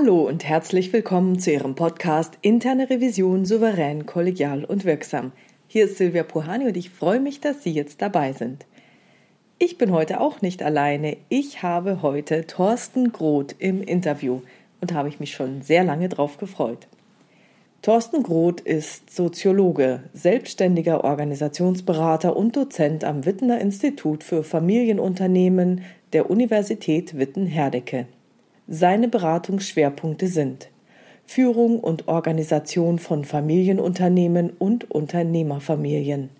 Hallo und herzlich willkommen zu Ihrem Podcast Interne Revision souverän, kollegial und wirksam. Hier ist Silvia Puhani und ich freue mich, dass Sie jetzt dabei sind. Ich bin heute auch nicht alleine. Ich habe heute Thorsten Groth im Interview und habe ich mich schon sehr lange drauf gefreut. Thorsten Groth ist Soziologe, selbstständiger Organisationsberater und Dozent am Wittener Institut für Familienunternehmen der Universität Witten-Herdecke. Seine Beratungsschwerpunkte sind Führung und Organisation von Familienunternehmen und Unternehmerfamilien.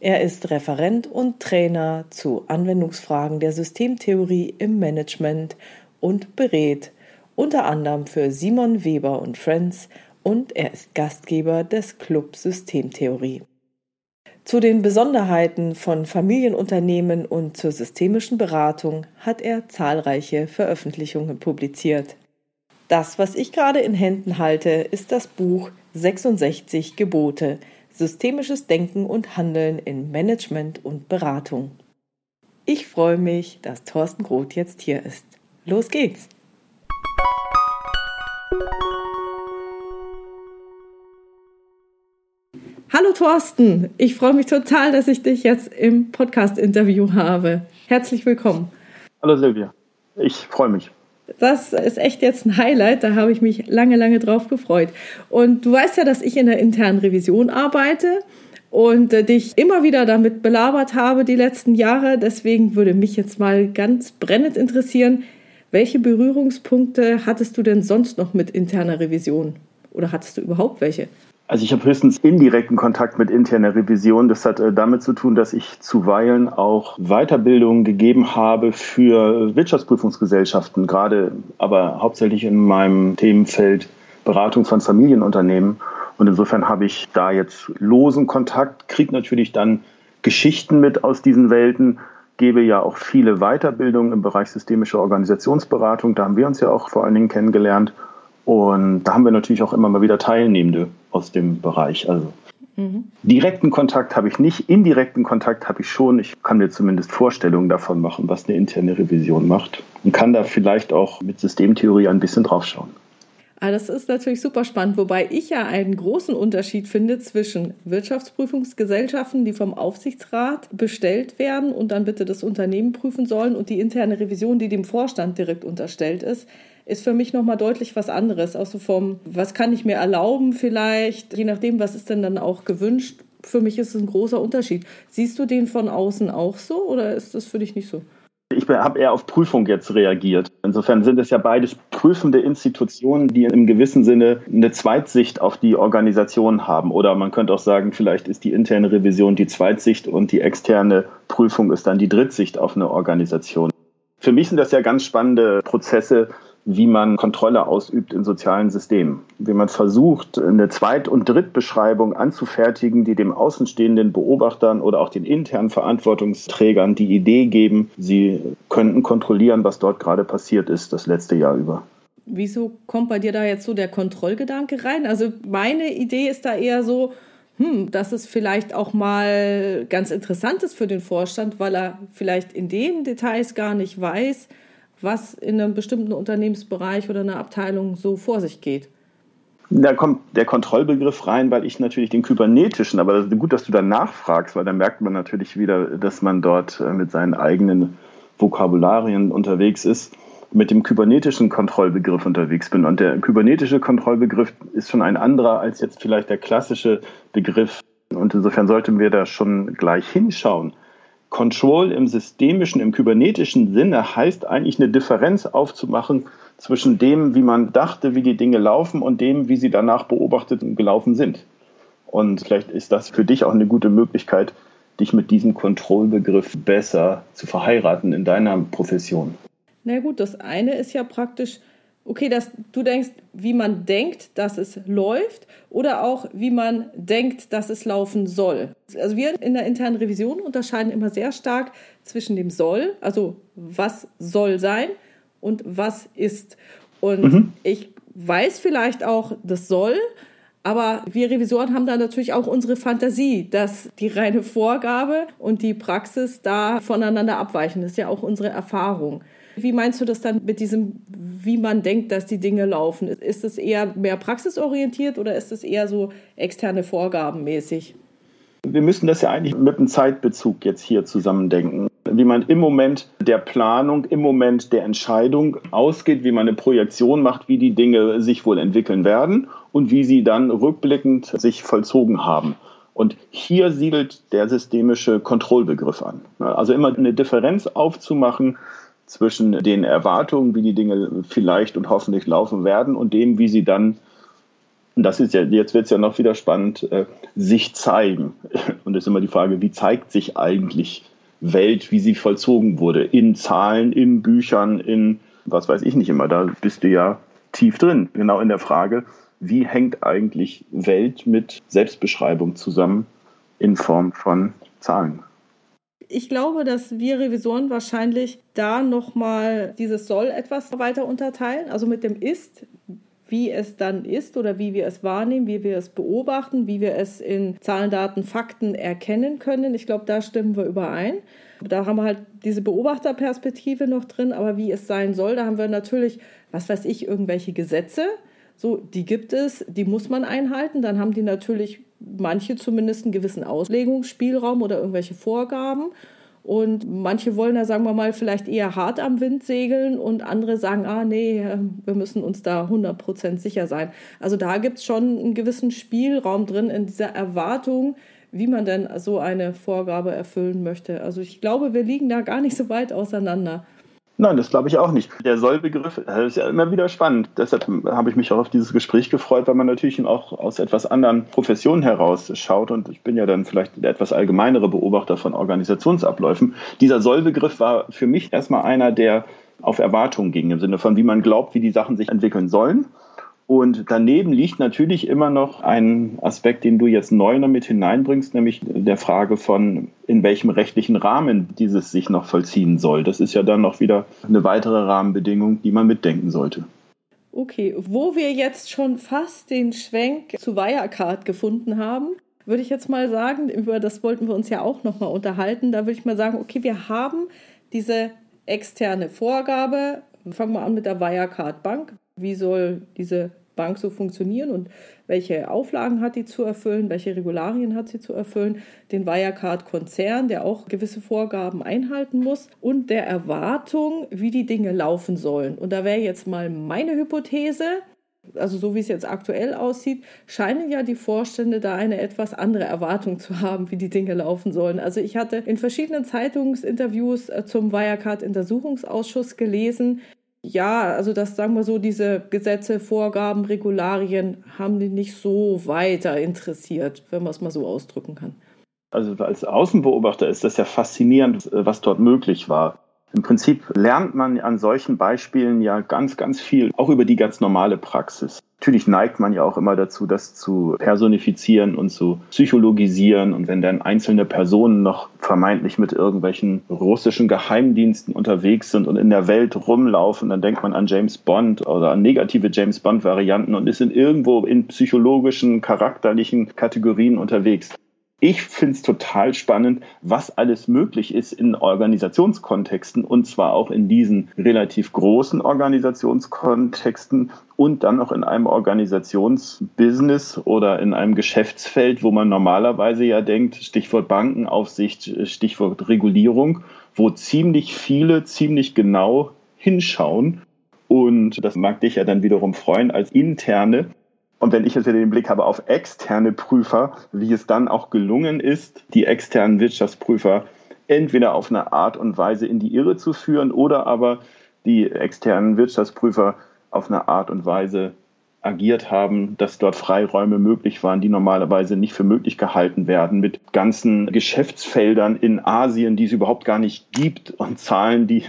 Er ist Referent und Trainer zu Anwendungsfragen der Systemtheorie im Management und berät unter anderem für Simon Weber und Friends und er ist Gastgeber des Club Systemtheorie. Zu den Besonderheiten von Familienunternehmen und zur systemischen Beratung hat er zahlreiche Veröffentlichungen publiziert. Das, was ich gerade in Händen halte, ist das Buch 66 Gebote Systemisches Denken und Handeln in Management und Beratung. Ich freue mich, dass Thorsten Groth jetzt hier ist. Los geht's! Hallo Thorsten, ich freue mich total, dass ich dich jetzt im Podcast-Interview habe. Herzlich willkommen. Hallo Silvia, ich freue mich. Das ist echt jetzt ein Highlight, da habe ich mich lange, lange drauf gefreut. Und du weißt ja, dass ich in der internen Revision arbeite und äh, dich immer wieder damit belabert habe die letzten Jahre. Deswegen würde mich jetzt mal ganz brennend interessieren, welche Berührungspunkte hattest du denn sonst noch mit interner Revision? Oder hattest du überhaupt welche? Also ich habe höchstens indirekten Kontakt mit interner Revision. Das hat äh, damit zu tun, dass ich zuweilen auch Weiterbildungen gegeben habe für Wirtschaftsprüfungsgesellschaften, gerade aber hauptsächlich in meinem Themenfeld Beratung von Familienunternehmen. Und insofern habe ich da jetzt losen Kontakt, kriege natürlich dann Geschichten mit aus diesen Welten, gebe ja auch viele Weiterbildungen im Bereich systemische Organisationsberatung. Da haben wir uns ja auch vor allen Dingen kennengelernt. Und da haben wir natürlich auch immer mal wieder Teilnehmende aus dem Bereich. Also mhm. direkten Kontakt habe ich nicht, indirekten Kontakt habe ich schon. Ich kann mir zumindest Vorstellungen davon machen, was eine interne Revision macht und kann da vielleicht auch mit Systemtheorie ein bisschen draufschauen. Ah, das ist natürlich super spannend, wobei ich ja einen großen Unterschied finde zwischen Wirtschaftsprüfungsgesellschaften, die vom Aufsichtsrat bestellt werden und dann bitte das Unternehmen prüfen sollen und die interne Revision, die dem Vorstand direkt unterstellt ist ist für mich nochmal deutlich was anderes. Auch so vom, was kann ich mir erlauben vielleicht, je nachdem, was ist denn dann auch gewünscht. Für mich ist es ein großer Unterschied. Siehst du den von außen auch so oder ist das für dich nicht so? Ich habe eher auf Prüfung jetzt reagiert. Insofern sind es ja beides prüfende Institutionen, die im gewissen Sinne eine Zweitsicht auf die Organisation haben. Oder man könnte auch sagen, vielleicht ist die interne Revision die Zweitsicht und die externe Prüfung ist dann die Drittsicht auf eine Organisation. Für mich sind das ja ganz spannende Prozesse, wie man Kontrolle ausübt in sozialen Systemen. Wie man versucht, eine Zweit- und Drittbeschreibung anzufertigen, die dem außenstehenden Beobachtern oder auch den internen Verantwortungsträgern die Idee geben, sie könnten kontrollieren, was dort gerade passiert ist das letzte Jahr über. Wieso kommt bei dir da jetzt so der Kontrollgedanke rein? Also meine Idee ist da eher so, hm, dass es vielleicht auch mal ganz interessant ist für den Vorstand, weil er vielleicht in den Details gar nicht weiß, was in einem bestimmten Unternehmensbereich oder einer Abteilung so vor sich geht. Da kommt der Kontrollbegriff rein, weil ich natürlich den kybernetischen, aber das gut, dass du da nachfragst, weil da merkt man natürlich wieder, dass man dort äh, mit seinen eigenen Vokabularien unterwegs ist, mit dem kybernetischen Kontrollbegriff unterwegs bin. Und der kybernetische Kontrollbegriff ist schon ein anderer als jetzt vielleicht der klassische Begriff. Und insofern sollten wir da schon gleich hinschauen. Control im systemischen, im kybernetischen Sinne heißt eigentlich eine Differenz aufzumachen zwischen dem, wie man dachte, wie die Dinge laufen und dem, wie sie danach beobachtet und gelaufen sind. Und vielleicht ist das für dich auch eine gute Möglichkeit, dich mit diesem Kontrollbegriff besser zu verheiraten in deiner Profession. Na gut, das eine ist ja praktisch okay, dass du denkst, wie man denkt, dass es läuft oder auch wie man denkt, dass es laufen soll. Also wir in der internen Revision unterscheiden immer sehr stark zwischen dem soll, also was soll sein und was ist. Und mhm. ich weiß vielleicht auch, das soll, aber wir Revisoren haben da natürlich auch unsere Fantasie, dass die reine Vorgabe und die Praxis da voneinander abweichen. Das ist ja auch unsere Erfahrung. Wie meinst du das dann mit diesem, wie man denkt, dass die Dinge laufen? Ist es eher mehr praxisorientiert oder ist es eher so externe Vorgaben mäßig? Wir müssen das ja eigentlich mit einem Zeitbezug jetzt hier zusammendenken. Wie man im Moment der Planung, im Moment der Entscheidung ausgeht, wie man eine Projektion macht, wie die Dinge sich wohl entwickeln werden und wie sie dann rückblickend sich vollzogen haben. Und hier siedelt der systemische Kontrollbegriff an. Also immer eine Differenz aufzumachen zwischen den Erwartungen, wie die Dinge vielleicht und hoffentlich laufen werden und dem, wie sie dann und das ist ja, jetzt wird es ja noch wieder spannend, äh, sich zeigen. Und es ist immer die Frage, wie zeigt sich eigentlich Welt, wie sie vollzogen wurde? In Zahlen, in Büchern, in was weiß ich nicht immer. Da bist du ja tief drin, genau in der Frage, wie hängt eigentlich Welt mit Selbstbeschreibung zusammen in Form von Zahlen? Ich glaube, dass wir Revisoren wahrscheinlich da nochmal dieses Soll etwas weiter unterteilen. Also mit dem Ist wie es dann ist oder wie wir es wahrnehmen, wie wir es beobachten, wie wir es in Zahlen, Daten, Fakten erkennen können. Ich glaube, da stimmen wir überein. Da haben wir halt diese Beobachterperspektive noch drin, aber wie es sein soll, da haben wir natürlich, was weiß ich, irgendwelche Gesetze. So, die gibt es, die muss man einhalten. Dann haben die natürlich manche zumindest einen gewissen Auslegungsspielraum oder irgendwelche Vorgaben. Und manche wollen da, sagen wir mal, vielleicht eher hart am Wind segeln und andere sagen, ah nee, wir müssen uns da 100% sicher sein. Also da gibt es schon einen gewissen Spielraum drin in dieser Erwartung, wie man denn so eine Vorgabe erfüllen möchte. Also ich glaube, wir liegen da gar nicht so weit auseinander. Nein, das glaube ich auch nicht. Der Sollbegriff ist ja immer wieder spannend. Deshalb habe ich mich auch auf dieses Gespräch gefreut, weil man natürlich auch aus etwas anderen Professionen heraus schaut. Und ich bin ja dann vielleicht der etwas allgemeinere Beobachter von Organisationsabläufen. Dieser Sollbegriff war für mich erstmal einer, der auf Erwartungen ging, im Sinne von, wie man glaubt, wie die Sachen sich entwickeln sollen. Und daneben liegt natürlich immer noch ein Aspekt, den du jetzt neu damit hineinbringst, nämlich der Frage von, in welchem rechtlichen Rahmen dieses sich noch vollziehen soll. Das ist ja dann noch wieder eine weitere Rahmenbedingung, die man mitdenken sollte. Okay, wo wir jetzt schon fast den Schwenk zu Wirecard gefunden haben, würde ich jetzt mal sagen, über das wollten wir uns ja auch nochmal unterhalten. Da würde ich mal sagen, okay, wir haben diese externe Vorgabe. Fangen wir an mit der Wirecard Bank wie soll diese Bank so funktionieren und welche Auflagen hat die zu erfüllen, welche Regularien hat sie zu erfüllen, den Wirecard-Konzern, der auch gewisse Vorgaben einhalten muss und der Erwartung, wie die Dinge laufen sollen. Und da wäre jetzt mal meine Hypothese, also so wie es jetzt aktuell aussieht, scheinen ja die Vorstände da eine etwas andere Erwartung zu haben, wie die Dinge laufen sollen. Also ich hatte in verschiedenen Zeitungsinterviews äh, zum Wirecard-Untersuchungsausschuss gelesen, ja, also das sagen wir so, diese Gesetze, Vorgaben, Regularien haben die nicht so weiter interessiert, wenn man es mal so ausdrücken kann. Also als Außenbeobachter ist das ja faszinierend, was dort möglich war. Im Prinzip lernt man an solchen Beispielen ja ganz, ganz viel, auch über die ganz normale Praxis. Natürlich neigt man ja auch immer dazu, das zu personifizieren und zu psychologisieren. Und wenn dann einzelne Personen noch vermeintlich mit irgendwelchen russischen Geheimdiensten unterwegs sind und in der Welt rumlaufen, dann denkt man an James Bond oder an negative James Bond-Varianten und ist in irgendwo in psychologischen, charakterlichen Kategorien unterwegs. Ich finde es total spannend, was alles möglich ist in Organisationskontexten und zwar auch in diesen relativ großen Organisationskontexten und dann auch in einem Organisationsbusiness oder in einem Geschäftsfeld, wo man normalerweise ja denkt, Stichwort Bankenaufsicht, Stichwort Regulierung, wo ziemlich viele ziemlich genau hinschauen. Und das mag dich ja dann wiederum freuen als interne und wenn ich jetzt wieder den Blick habe auf externe Prüfer, wie es dann auch gelungen ist, die externen Wirtschaftsprüfer entweder auf eine Art und Weise in die Irre zu führen oder aber die externen Wirtschaftsprüfer auf eine Art und Weise agiert haben, dass dort Freiräume möglich waren, die normalerweise nicht für möglich gehalten werden, mit ganzen Geschäftsfeldern in Asien, die es überhaupt gar nicht gibt und Zahlen, die,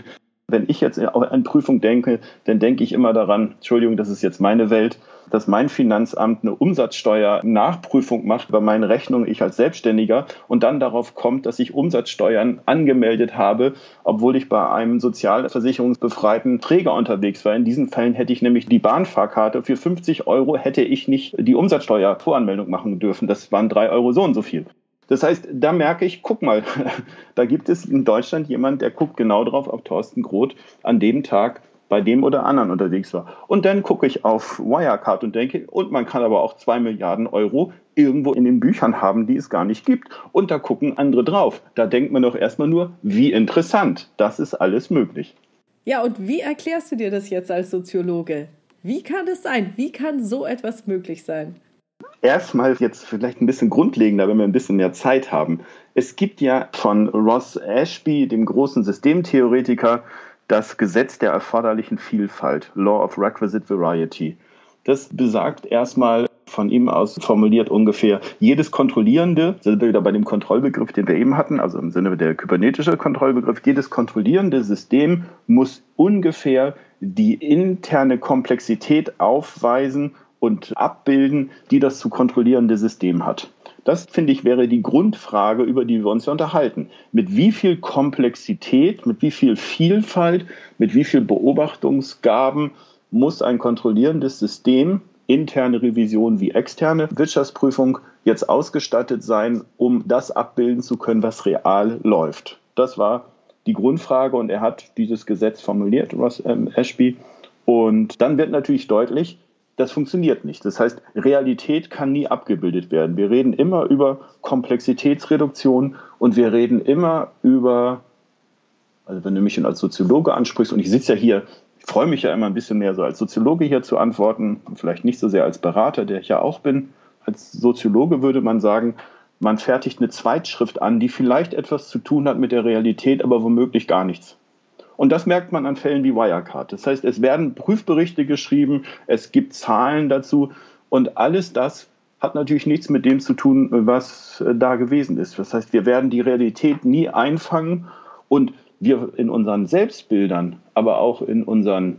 wenn ich jetzt an Prüfung denke, dann denke ich immer daran, Entschuldigung, das ist jetzt meine Welt, dass mein Finanzamt eine Umsatzsteuer-Nachprüfung macht bei meinen Rechnungen, ich als Selbstständiger, und dann darauf kommt, dass ich Umsatzsteuern angemeldet habe, obwohl ich bei einem sozialversicherungsbefreiten Träger unterwegs war. In diesen Fällen hätte ich nämlich die Bahnfahrkarte für 50 Euro hätte ich nicht die Umsatzsteuervoranmeldung machen dürfen. Das waren drei Euro so und so viel. Das heißt, da merke ich, guck mal, da gibt es in Deutschland jemand, der guckt genau drauf, ob Thorsten Groth an dem Tag bei dem oder anderen unterwegs war. Und dann gucke ich auf Wirecard und denke, und man kann aber auch zwei Milliarden Euro irgendwo in den Büchern haben, die es gar nicht gibt. Und da gucken andere drauf. Da denkt man doch erstmal nur, wie interessant. Das ist alles möglich. Ja, und wie erklärst du dir das jetzt als Soziologe? Wie kann es sein? Wie kann so etwas möglich sein? Erstmal jetzt vielleicht ein bisschen grundlegender, wenn wir ein bisschen mehr Zeit haben. Es gibt ja von Ross Ashby, dem großen Systemtheoretiker, das Gesetz der erforderlichen Vielfalt, Law of Requisite Variety. Das besagt erstmal von ihm aus formuliert ungefähr, jedes kontrollierende, sind wir wieder bei dem Kontrollbegriff, den wir eben hatten, also im Sinne der kybernetische Kontrollbegriff, jedes kontrollierende System muss ungefähr die interne Komplexität aufweisen und abbilden, die das zu kontrollierende System hat. Das, finde ich, wäre die Grundfrage, über die wir uns unterhalten. Mit wie viel Komplexität, mit wie viel Vielfalt, mit wie viel Beobachtungsgaben muss ein kontrollierendes System, interne Revision wie externe Wirtschaftsprüfung, jetzt ausgestattet sein, um das abbilden zu können, was real läuft? Das war die Grundfrage und er hat dieses Gesetz formuliert, Ross ähm, Ashby. Und dann wird natürlich deutlich, das funktioniert nicht. Das heißt, Realität kann nie abgebildet werden. Wir reden immer über Komplexitätsreduktion und wir reden immer über, also wenn du mich schon als Soziologe ansprichst, und ich sitze ja hier, ich freue mich ja immer ein bisschen mehr so als Soziologe hier zu antworten, vielleicht nicht so sehr als Berater, der ich ja auch bin. Als Soziologe würde man sagen, man fertigt eine Zweitschrift an, die vielleicht etwas zu tun hat mit der Realität, aber womöglich gar nichts. Und das merkt man an Fällen wie Wirecard. Das heißt, es werden Prüfberichte geschrieben, es gibt Zahlen dazu und alles das hat natürlich nichts mit dem zu tun, was äh, da gewesen ist. Das heißt, wir werden die Realität nie einfangen und wir in unseren Selbstbildern, aber auch in unseren,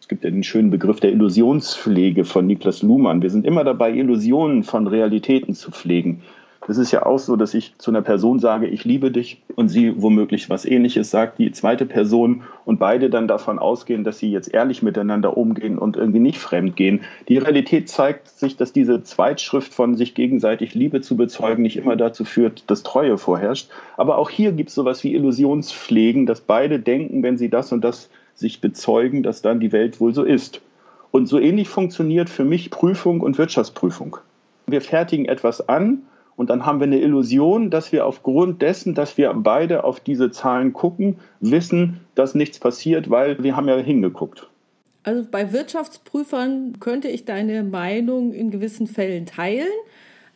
es gibt ja den schönen Begriff der Illusionspflege von Niklas Luhmann, wir sind immer dabei, Illusionen von Realitäten zu pflegen. Es ist ja auch so, dass ich zu einer Person sage, ich liebe dich und sie womöglich was ähnliches sagt, die zweite Person und beide dann davon ausgehen, dass sie jetzt ehrlich miteinander umgehen und irgendwie nicht fremd gehen. Die Realität zeigt sich, dass diese Zweitschrift von sich gegenseitig Liebe zu bezeugen nicht immer dazu führt, dass Treue vorherrscht. Aber auch hier gibt es sowas wie Illusionspflegen, dass beide denken, wenn sie das und das sich bezeugen, dass dann die Welt wohl so ist. Und so ähnlich funktioniert für mich Prüfung und Wirtschaftsprüfung. Wir fertigen etwas an und dann haben wir eine Illusion, dass wir aufgrund dessen, dass wir beide auf diese Zahlen gucken, wissen, dass nichts passiert, weil wir haben ja hingeguckt. Also bei Wirtschaftsprüfern könnte ich deine Meinung in gewissen Fällen teilen.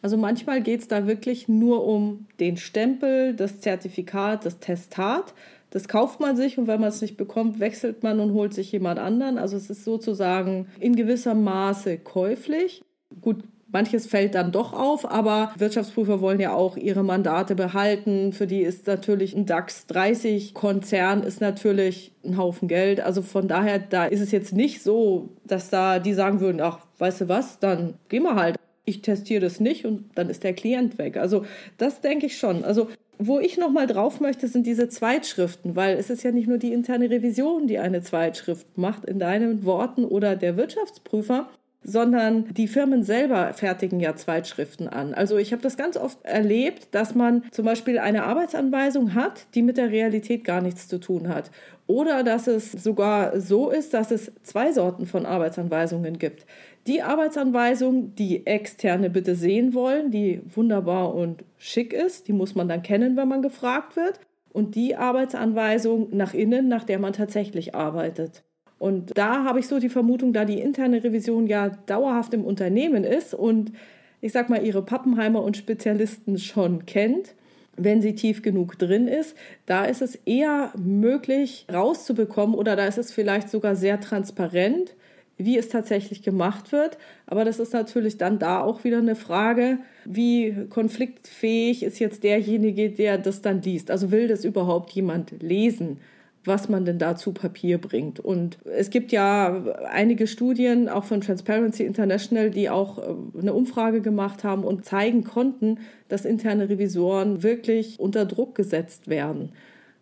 Also manchmal geht es da wirklich nur um den Stempel, das Zertifikat, das Testat. Das kauft man sich und wenn man es nicht bekommt, wechselt man und holt sich jemand anderen. Also es ist sozusagen in gewissem Maße käuflich. Gut, Manches fällt dann doch auf, aber Wirtschaftsprüfer wollen ja auch ihre Mandate behalten. Für die ist natürlich ein DAX 30 Konzern ist natürlich ein Haufen Geld. Also von daher, da ist es jetzt nicht so, dass da die sagen würden, ach, weißt du was, dann gehen wir halt. Ich testiere das nicht und dann ist der Klient weg. Also das denke ich schon. Also wo ich nochmal drauf möchte, sind diese Zweitschriften, weil es ist ja nicht nur die interne Revision, die eine Zweitschrift macht in deinen Worten oder der Wirtschaftsprüfer, sondern die Firmen selber fertigen ja Zweitschriften an. Also ich habe das ganz oft erlebt, dass man zum Beispiel eine Arbeitsanweisung hat, die mit der Realität gar nichts zu tun hat. Oder dass es sogar so ist, dass es zwei Sorten von Arbeitsanweisungen gibt. Die Arbeitsanweisung, die Externe bitte sehen wollen, die wunderbar und schick ist, die muss man dann kennen, wenn man gefragt wird. Und die Arbeitsanweisung nach innen, nach der man tatsächlich arbeitet. Und da habe ich so die Vermutung, da die interne Revision ja dauerhaft im Unternehmen ist und ich sag mal, ihre Pappenheimer und Spezialisten schon kennt, wenn sie tief genug drin ist, da ist es eher möglich rauszubekommen oder da ist es vielleicht sogar sehr transparent, wie es tatsächlich gemacht wird. Aber das ist natürlich dann da auch wieder eine Frage, wie konfliktfähig ist jetzt derjenige, der das dann liest. Also will das überhaupt jemand lesen? Was man denn da zu Papier bringt. Und es gibt ja einige Studien, auch von Transparency International, die auch äh, eine Umfrage gemacht haben und zeigen konnten, dass interne Revisoren wirklich unter Druck gesetzt werden.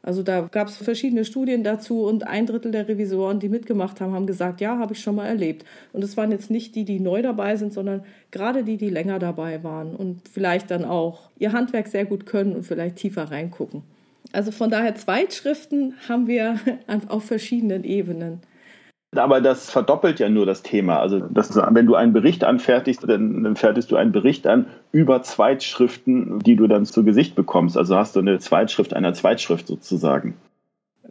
Also da gab es verschiedene Studien dazu und ein Drittel der Revisoren, die mitgemacht haben, haben gesagt, ja, habe ich schon mal erlebt. Und es waren jetzt nicht die, die neu dabei sind, sondern gerade die, die länger dabei waren und vielleicht dann auch ihr Handwerk sehr gut können und vielleicht tiefer reingucken. Also von daher Zweitschriften haben wir auf verschiedenen Ebenen. Aber das verdoppelt ja nur das Thema. Also, das, wenn du einen Bericht anfertigst, dann, dann fertigst du einen Bericht an über Zweitschriften, die du dann zu Gesicht bekommst. Also hast du eine Zweitschrift einer Zweitschrift sozusagen.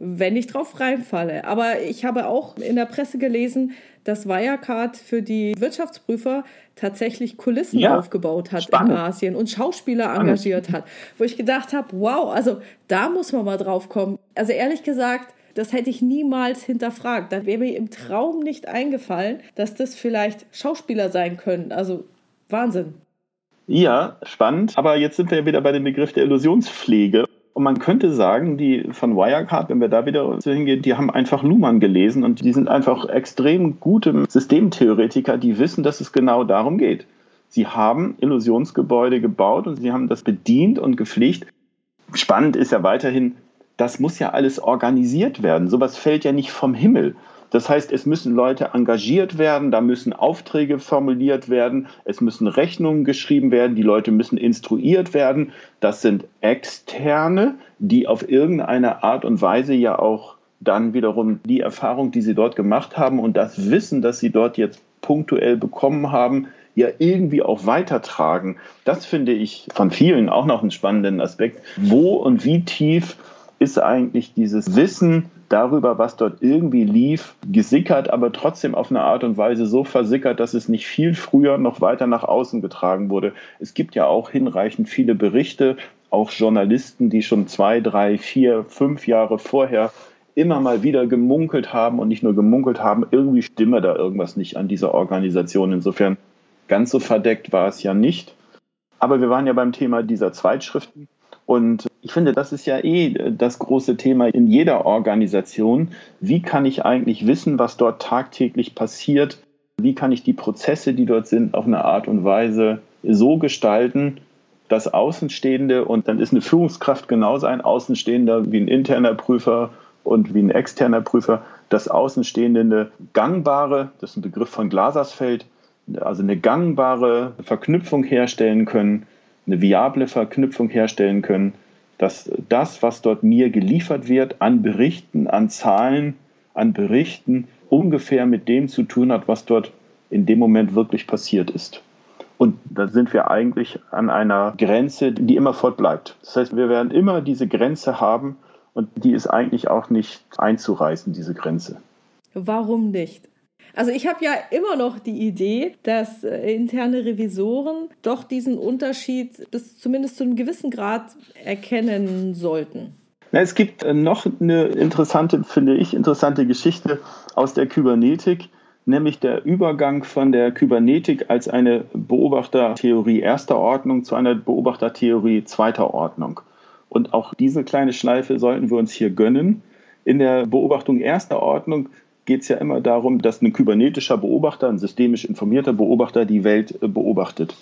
Wenn ich drauf reinfalle. Aber ich habe auch in der Presse gelesen, dass Wirecard für die Wirtschaftsprüfer tatsächlich Kulissen ja, aufgebaut hat spannend. in Asien und Schauspieler spannend. engagiert hat. Wo ich gedacht habe, wow, also da muss man mal drauf kommen. Also ehrlich gesagt, das hätte ich niemals hinterfragt. Da wäre mir im Traum nicht eingefallen, dass das vielleicht Schauspieler sein können. Also Wahnsinn. Ja, spannend. Aber jetzt sind wir ja wieder bei dem Begriff der Illusionspflege. Und man könnte sagen, die von Wirecard, wenn wir da wieder hingehen, die haben einfach Luhmann gelesen und die sind einfach extrem gute Systemtheoretiker, die wissen, dass es genau darum geht. Sie haben Illusionsgebäude gebaut und sie haben das bedient und gepflegt. Spannend ist ja weiterhin, das muss ja alles organisiert werden. Sowas fällt ja nicht vom Himmel. Das heißt, es müssen Leute engagiert werden, da müssen Aufträge formuliert werden, es müssen Rechnungen geschrieben werden, die Leute müssen instruiert werden. Das sind Externe, die auf irgendeine Art und Weise ja auch dann wiederum die Erfahrung, die sie dort gemacht haben und das Wissen, das sie dort jetzt punktuell bekommen haben, ja irgendwie auch weitertragen. Das finde ich von vielen auch noch einen spannenden Aspekt. Wo und wie tief ist eigentlich dieses Wissen darüber, was dort irgendwie lief, gesickert, aber trotzdem auf eine Art und Weise so versickert, dass es nicht viel früher noch weiter nach außen getragen wurde. Es gibt ja auch hinreichend viele Berichte, auch Journalisten, die schon zwei, drei, vier, fünf Jahre vorher immer mal wieder gemunkelt haben und nicht nur gemunkelt haben, irgendwie stimme da irgendwas nicht an dieser Organisation. Insofern ganz so verdeckt war es ja nicht. Aber wir waren ja beim Thema dieser Zweitschriften. Und ich finde, das ist ja eh das große Thema in jeder Organisation. Wie kann ich eigentlich wissen, was dort tagtäglich passiert? Wie kann ich die Prozesse, die dort sind, auf eine Art und Weise so gestalten, dass Außenstehende, und dann ist eine Führungskraft genauso ein Außenstehender wie ein interner Prüfer und wie ein externer Prüfer, dass Außenstehende eine gangbare, das ist ein Begriff von Glasersfeld, also eine gangbare Verknüpfung herstellen können eine viable Verknüpfung herstellen können, dass das, was dort mir geliefert wird an Berichten, an Zahlen, an Berichten, ungefähr mit dem zu tun hat, was dort in dem Moment wirklich passiert ist. Und da sind wir eigentlich an einer Grenze, die immer fortbleibt. Das heißt, wir werden immer diese Grenze haben und die ist eigentlich auch nicht einzureißen, diese Grenze. Warum nicht? Also ich habe ja immer noch die Idee, dass äh, interne Revisoren doch diesen Unterschied bis zumindest zu einem gewissen Grad erkennen sollten. Es gibt äh, noch eine interessante, finde ich, interessante Geschichte aus der Kybernetik, nämlich der Übergang von der Kybernetik als eine Beobachtertheorie erster Ordnung zu einer Beobachtertheorie zweiter Ordnung. Und auch diese kleine Schleife sollten wir uns hier gönnen. In der Beobachtung erster Ordnung geht es ja immer darum, dass ein kybernetischer Beobachter, ein systemisch informierter Beobachter die Welt äh, beobachtet.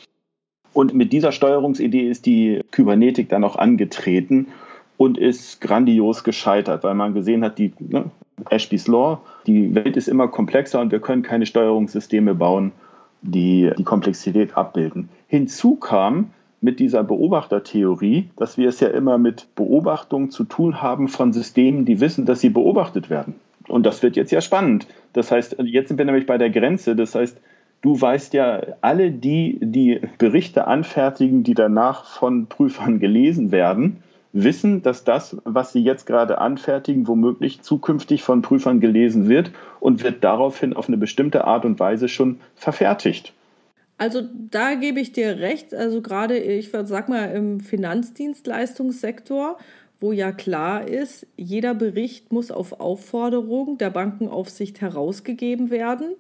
Und mit dieser Steuerungsidee ist die Kybernetik dann auch angetreten und ist grandios gescheitert, weil man gesehen hat, die ne, Ashby's Law, die Welt ist immer komplexer und wir können keine Steuerungssysteme bauen, die die Komplexität abbilden. Hinzu kam mit dieser Beobachtertheorie, dass wir es ja immer mit Beobachtung zu tun haben von Systemen, die wissen, dass sie beobachtet werden. Und das wird jetzt ja spannend. Das heißt, jetzt sind wir nämlich bei der Grenze. Das heißt, du weißt ja, alle die, die Berichte anfertigen, die danach von Prüfern gelesen werden, wissen, dass das, was sie jetzt gerade anfertigen, womöglich zukünftig von Prüfern gelesen wird und wird daraufhin auf eine bestimmte Art und Weise schon verfertigt. Also da gebe ich dir recht. Also gerade, ich sag mal, im Finanzdienstleistungssektor wo ja klar ist, jeder Bericht muss auf Aufforderung der Bankenaufsicht herausgegeben werden.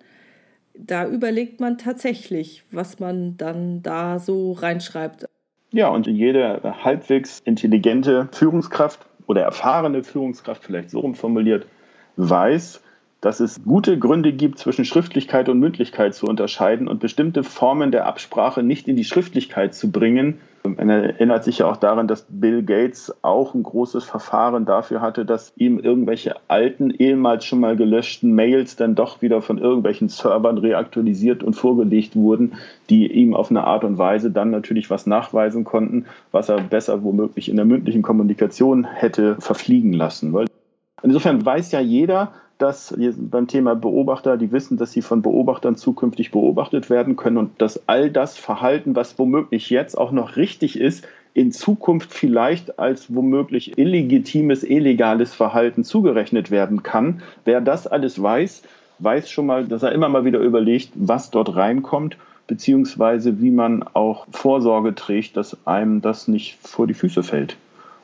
Da überlegt man tatsächlich, was man dann da so reinschreibt. Ja, und jede halbwegs intelligente Führungskraft oder erfahrene Führungskraft, vielleicht so rum formuliert, weiß, dass es gute Gründe gibt, zwischen Schriftlichkeit und Mündlichkeit zu unterscheiden und bestimmte Formen der Absprache nicht in die Schriftlichkeit zu bringen. Man erinnert sich ja auch daran, dass Bill Gates auch ein großes Verfahren dafür hatte, dass ihm irgendwelche alten, ehemals schon mal gelöschten Mails dann doch wieder von irgendwelchen Servern reaktualisiert und vorgelegt wurden, die ihm auf eine Art und Weise dann natürlich was nachweisen konnten, was er besser womöglich in der mündlichen Kommunikation hätte verfliegen lassen. Weil insofern weiß ja jeder, dass beim Thema Beobachter, die wissen, dass sie von Beobachtern zukünftig beobachtet werden können und dass all das Verhalten, was womöglich jetzt auch noch richtig ist, in Zukunft vielleicht als womöglich illegitimes, illegales Verhalten zugerechnet werden kann. Wer das alles weiß, weiß schon mal, dass er immer mal wieder überlegt, was dort reinkommt, beziehungsweise wie man auch Vorsorge trägt, dass einem das nicht vor die Füße fällt.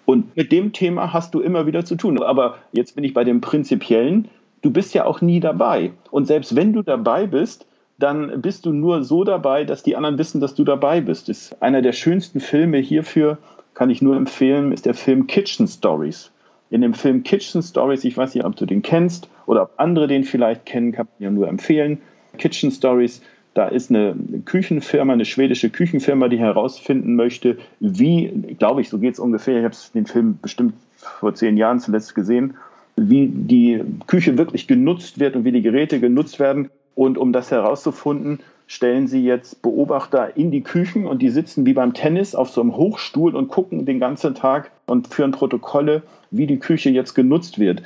Und mit dem Thema hast du immer wieder zu tun. Aber jetzt bin ich bei dem Prinzipiellen du bist ja auch nie dabei. Und selbst wenn du dabei bist, dann bist du nur so dabei, dass die anderen wissen, dass du dabei bist. Das ist einer der schönsten Filme hierfür, kann ich nur empfehlen, ist der Film Kitchen Stories. In dem Film Kitchen Stories, ich weiß nicht, ob du den kennst oder ob andere den vielleicht kennen, kann ich ja nur empfehlen. Kitchen Stories, da ist eine Küchenfirma, eine schwedische Küchenfirma, die herausfinden möchte, wie, glaube ich, so geht es ungefähr, ich habe den Film bestimmt vor zehn Jahren zuletzt gesehen, wie die Küche wirklich genutzt wird und wie die Geräte genutzt werden. Und um das herauszufinden, stellen sie jetzt Beobachter in die Küchen und die sitzen wie beim Tennis auf so einem Hochstuhl und gucken den ganzen Tag und führen Protokolle, wie die Küche jetzt genutzt wird.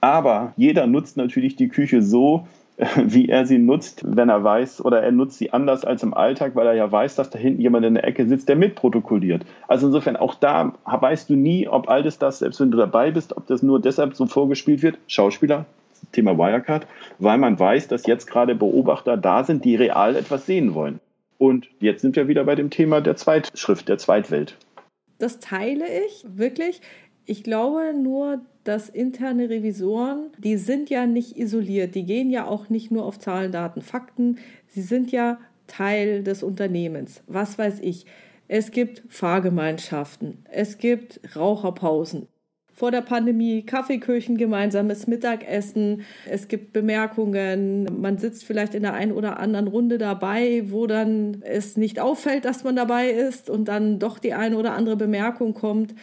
Aber jeder nutzt natürlich die Küche so, wie er sie nutzt, wenn er weiß, oder er nutzt sie anders als im Alltag, weil er ja weiß, dass da hinten jemand in der Ecke sitzt, der mitprotokolliert. Also insofern, auch da weißt du nie, ob alles das, selbst wenn du dabei bist, ob das nur deshalb so vorgespielt wird, Schauspieler, Thema Wirecard, weil man weiß, dass jetzt gerade Beobachter da sind, die real etwas sehen wollen. Und jetzt sind wir wieder bei dem Thema der Zweitschrift, der Zweitwelt. Das teile ich wirklich. Ich glaube nur, dass interne Revisoren, die sind ja nicht isoliert, die gehen ja auch nicht nur auf Zahlen, Daten, Fakten, sie sind ja Teil des Unternehmens. Was weiß ich. Es gibt Fahrgemeinschaften, es gibt Raucherpausen. Vor der Pandemie Kaffeeküchen, gemeinsames Mittagessen, es gibt Bemerkungen, man sitzt vielleicht in der einen oder anderen Runde dabei, wo dann es nicht auffällt, dass man dabei ist und dann doch die eine oder andere Bemerkung kommt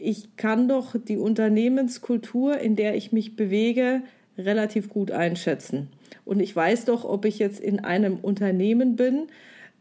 ich kann doch die Unternehmenskultur, in der ich mich bewege, relativ gut einschätzen. Und ich weiß doch, ob ich jetzt in einem Unternehmen bin,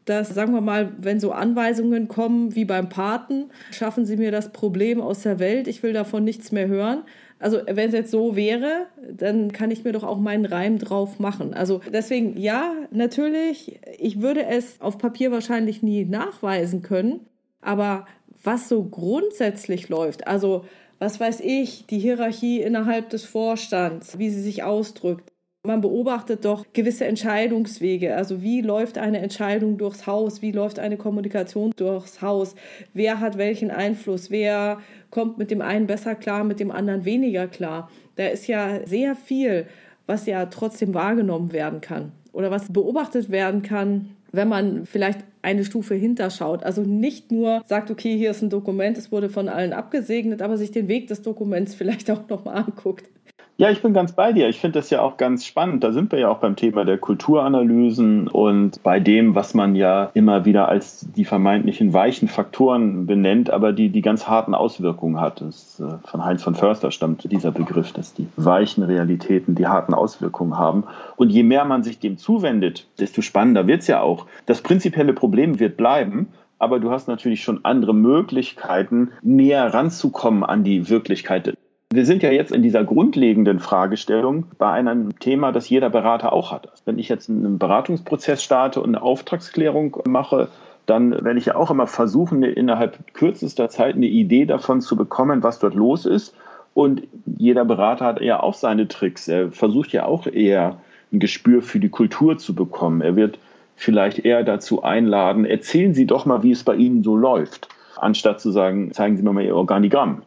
dass, sagen wir mal, wenn so Anweisungen kommen wie beim Paten, schaffen Sie mir das Problem aus der Welt, ich will davon nichts mehr hören. Also wenn es jetzt so wäre, dann kann ich mir doch auch meinen Reim drauf machen. Also deswegen, ja, natürlich, ich würde es auf Papier wahrscheinlich nie nachweisen können, aber was so grundsätzlich läuft, also was weiß ich, die Hierarchie innerhalb des Vorstands, wie sie sich ausdrückt. Man beobachtet doch gewisse Entscheidungswege. Also wie läuft eine Entscheidung durchs Haus? Wie läuft eine Kommunikation durchs Haus? Wer hat welchen Einfluss? Wer kommt mit dem einen besser klar, mit dem anderen weniger klar? Da ist ja sehr viel, was ja trotzdem wahrgenommen werden kann oder was beobachtet werden kann, wenn man vielleicht eine Stufe hinterschaut. Also nicht nur sagt, okay, hier ist ein Dokument, es wurde von allen abgesegnet, aber sich den Weg des Dokuments vielleicht auch nochmal anguckt. Ja, ich bin ganz bei dir. Ich finde das ja auch ganz spannend. Da sind wir ja auch beim Thema der Kulturanalysen und bei dem, was man ja immer wieder als die vermeintlichen weichen Faktoren benennt, aber die die ganz harten Auswirkungen hat. Das, äh, von Heinz von Förster stammt dieser Begriff, dass die weichen Realitäten die harten Auswirkungen haben. Und je mehr man sich dem zuwendet, desto spannender wird es ja auch. Das prinzipielle Problem wird bleiben, aber du hast natürlich schon andere Möglichkeiten, näher ranzukommen an die Wirklichkeit. Wir sind ja jetzt in dieser grundlegenden Fragestellung bei einem Thema, das jeder Berater auch hat. Wenn ich jetzt einen Beratungsprozess starte und eine Auftragsklärung mache, dann werde ich ja auch immer versuchen, innerhalb kürzester Zeit eine Idee davon zu bekommen, was dort los ist. Und jeder Berater hat ja auch seine Tricks. Er versucht ja auch eher ein Gespür für die Kultur zu bekommen. Er wird vielleicht eher dazu einladen, erzählen Sie doch mal, wie es bei Ihnen so läuft, anstatt zu sagen, zeigen Sie mir mal Ihr Organigramm.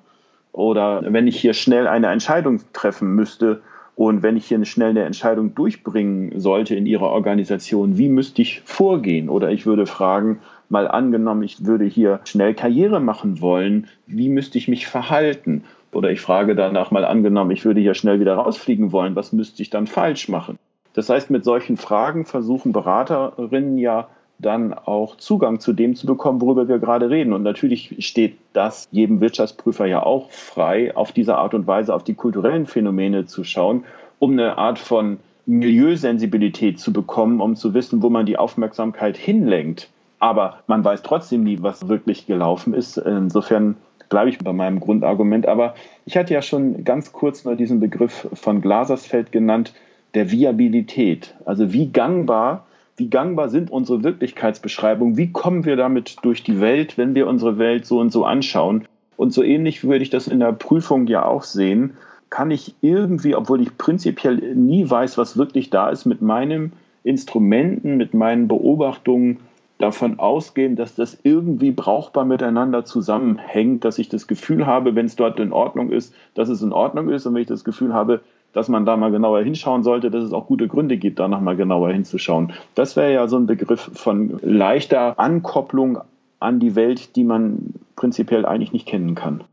Oder wenn ich hier schnell eine Entscheidung treffen müsste und wenn ich hier schnell eine Entscheidung durchbringen sollte in Ihrer Organisation, wie müsste ich vorgehen? Oder ich würde fragen, mal angenommen, ich würde hier schnell Karriere machen wollen, wie müsste ich mich verhalten? Oder ich frage danach mal angenommen, ich würde hier schnell wieder rausfliegen wollen, was müsste ich dann falsch machen? Das heißt, mit solchen Fragen versuchen Beraterinnen ja dann auch Zugang zu dem zu bekommen, worüber wir gerade reden. Und natürlich steht das jedem Wirtschaftsprüfer ja auch frei, auf diese Art und Weise auf die kulturellen Phänomene zu schauen, um eine Art von Milieusensibilität zu bekommen, um zu wissen, wo man die Aufmerksamkeit hinlenkt. Aber man weiß trotzdem nie, was wirklich gelaufen ist. Insofern bleibe ich bei meinem Grundargument. Aber ich hatte ja schon ganz kurz nur diesen Begriff von Glasersfeld genannt, der Viabilität. Also wie gangbar, wie gangbar sind unsere Wirklichkeitsbeschreibungen? Wie kommen wir damit durch die Welt, wenn wir unsere Welt so und so anschauen? Und so ähnlich würde ich das in der Prüfung ja auch sehen. Kann ich irgendwie, obwohl ich prinzipiell nie weiß, was wirklich da ist, mit meinen Instrumenten, mit meinen Beobachtungen davon ausgehen, dass das irgendwie brauchbar miteinander zusammenhängt, dass ich das Gefühl habe, wenn es dort in Ordnung ist, dass es in Ordnung ist und wenn ich das Gefühl habe, dass man da mal genauer hinschauen sollte, dass es auch gute Gründe gibt, da nochmal genauer hinzuschauen. Das wäre ja so ein Begriff von leichter Ankopplung an die Welt, die man prinzipiell eigentlich nicht kennen kann.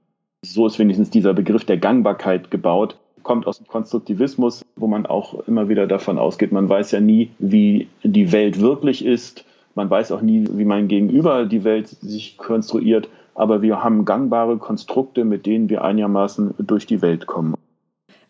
So ist wenigstens dieser Begriff der Gangbarkeit gebaut, kommt aus dem Konstruktivismus, wo man auch immer wieder davon ausgeht, man weiß ja nie, wie die Welt wirklich ist. Man weiß auch nie, wie mein Gegenüber die Welt sich konstruiert. Aber wir haben gangbare Konstrukte, mit denen wir einigermaßen durch die Welt kommen.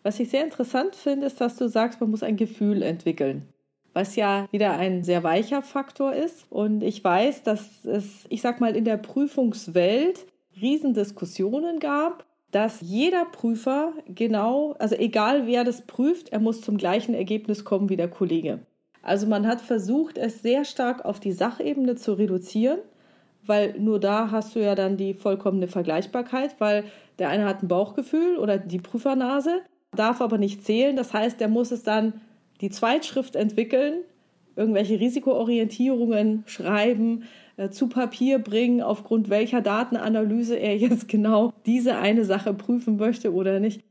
Was ich sehr interessant finde, ist, dass du sagst, man muss ein Gefühl entwickeln. Was ja wieder ein sehr weicher Faktor ist. Und ich weiß, dass es, ich sag mal, in der Prüfungswelt Riesendiskussionen gab, dass jeder Prüfer genau, also egal wer das prüft, er muss zum gleichen Ergebnis kommen wie der Kollege. Also man hat versucht, es sehr stark auf die Sachebene zu reduzieren, weil nur da hast du ja dann die vollkommene Vergleichbarkeit, weil der eine hat ein Bauchgefühl oder die Prüfernase darf aber nicht zählen. Das heißt, der muss es dann die Zweitschrift entwickeln, irgendwelche Risikoorientierungen schreiben, äh, zu Papier bringen, aufgrund welcher Datenanalyse er jetzt genau diese eine Sache prüfen möchte oder nicht.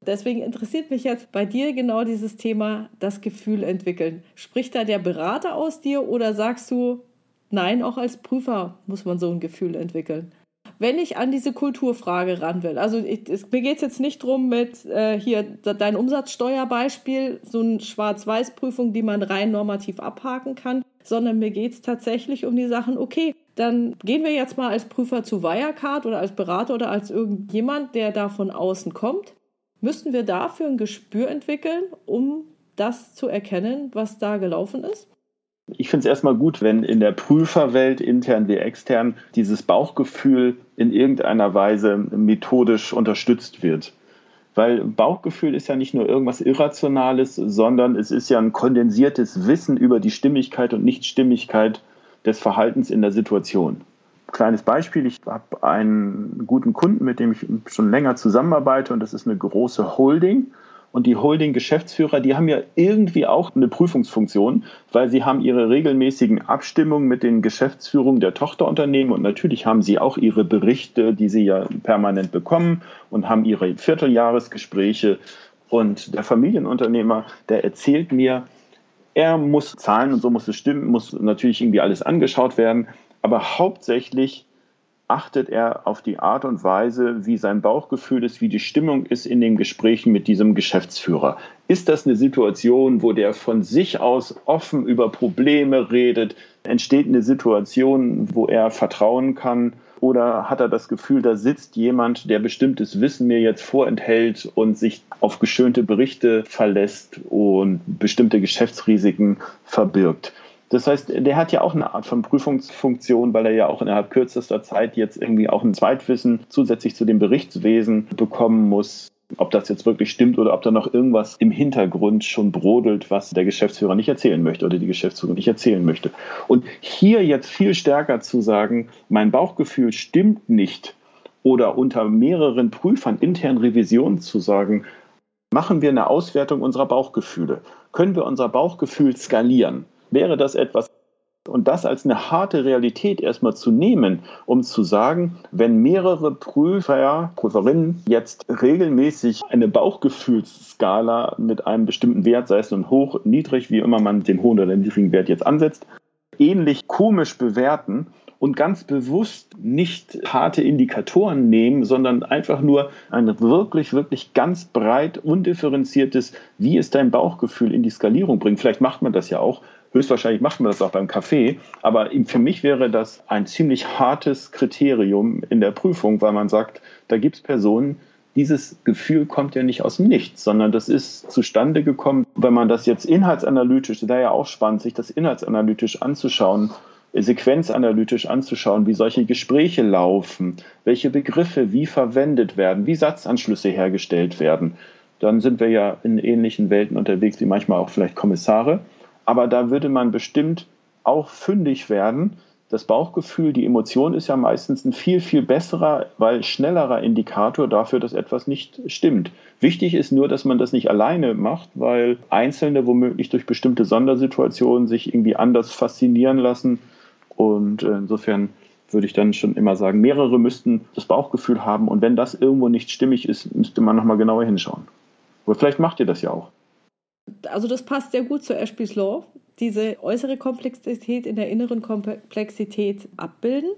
Deswegen interessiert mich jetzt bei dir genau dieses Thema, das Gefühl entwickeln. Spricht da der Berater aus dir oder sagst du, nein, auch als Prüfer muss man so ein Gefühl entwickeln? Wenn ich an diese Kulturfrage ran will, also ich, es, mir geht es jetzt nicht drum mit äh, hier dein Umsatzsteuerbeispiel, so eine Schwarz-Weiß-Prüfung, die man rein normativ abhaken kann, sondern mir geht es tatsächlich um die Sachen, okay, dann gehen wir jetzt mal als Prüfer zu Wirecard oder als Berater oder als irgendjemand, der da von außen kommt. Müssten wir dafür ein Gespür entwickeln, um das zu erkennen, was da gelaufen ist? Ich finde es erstmal gut, wenn in der Prüferwelt, intern wie extern, dieses Bauchgefühl in irgendeiner Weise methodisch unterstützt wird. Weil Bauchgefühl ist ja nicht nur irgendwas Irrationales, sondern es ist ja ein kondensiertes Wissen über die Stimmigkeit und Nichtstimmigkeit des Verhaltens in der Situation. Kleines Beispiel, ich habe einen guten Kunden, mit dem ich schon länger zusammenarbeite und das ist eine große Holding und die Holding-Geschäftsführer, die haben ja irgendwie auch eine Prüfungsfunktion, weil sie haben ihre regelmäßigen Abstimmungen mit den Geschäftsführungen der Tochterunternehmen und natürlich haben sie auch ihre Berichte, die sie ja permanent bekommen und haben ihre Vierteljahresgespräche. Und der Familienunternehmer, der erzählt mir, er muss zahlen und so muss es stimmen, muss natürlich irgendwie alles angeschaut werden, aber hauptsächlich achtet er auf die Art und Weise, wie sein Bauchgefühl ist, wie die Stimmung ist in den Gesprächen mit diesem Geschäftsführer. Ist das eine Situation, wo der von sich aus offen über Probleme redet? Entsteht eine Situation, wo er vertrauen kann? Oder hat er das Gefühl, da sitzt jemand, der bestimmtes Wissen mir jetzt vorenthält und sich auf geschönte Berichte verlässt und bestimmte Geschäftsrisiken verbirgt? Das heißt, der hat ja auch eine Art von Prüfungsfunktion, weil er ja auch innerhalb kürzester Zeit jetzt irgendwie auch ein Zweitwissen zusätzlich zu dem Berichtswesen bekommen muss. Ob das jetzt wirklich stimmt oder ob da noch irgendwas im Hintergrund schon brodelt, was der Geschäftsführer nicht erzählen möchte oder die Geschäftsführung nicht erzählen möchte. Und hier jetzt viel stärker zu sagen, mein Bauchgefühl stimmt nicht oder unter mehreren Prüfern intern Revisionen zu sagen, machen wir eine Auswertung unserer Bauchgefühle. Können wir unser Bauchgefühl skalieren? Wäre das etwas, und das als eine harte Realität erstmal zu nehmen, um zu sagen, wenn mehrere Prüfer, Prüferinnen jetzt regelmäßig eine Bauchgefühlsskala mit einem bestimmten Wert, sei es nun hoch, niedrig, wie immer man den hohen oder niedrigen Wert jetzt ansetzt, ähnlich komisch bewerten und ganz bewusst nicht harte Indikatoren nehmen, sondern einfach nur ein wirklich, wirklich ganz breit undifferenziertes, wie ist dein Bauchgefühl in die Skalierung bringen. Vielleicht macht man das ja auch. Höchstwahrscheinlich macht man das auch beim Kaffee. Aber für mich wäre das ein ziemlich hartes Kriterium in der Prüfung, weil man sagt, da gibt es Personen, dieses Gefühl kommt ja nicht aus dem Nichts, sondern das ist zustande gekommen, wenn man das jetzt inhaltsanalytisch, das wäre ja auch spannend, sich das inhaltsanalytisch anzuschauen, sequenzanalytisch anzuschauen, wie solche Gespräche laufen, welche Begriffe wie verwendet werden, wie Satzanschlüsse hergestellt werden. Dann sind wir ja in ähnlichen Welten unterwegs wie manchmal auch vielleicht Kommissare. Aber da würde man bestimmt auch fündig werden, das Bauchgefühl, die Emotion ist ja meistens ein viel, viel besserer, weil schnellerer Indikator dafür, dass etwas nicht stimmt. Wichtig ist nur, dass man das nicht alleine macht, weil Einzelne womöglich durch bestimmte Sondersituationen sich irgendwie anders faszinieren lassen. Und insofern würde ich dann schon immer sagen, mehrere müssten das Bauchgefühl haben. Und wenn das irgendwo nicht stimmig ist, müsste man nochmal genauer hinschauen. Aber vielleicht macht ihr das ja auch. Also das passt sehr gut zu Ashby's Law diese äußere Komplexität in der inneren Komplexität abbilden.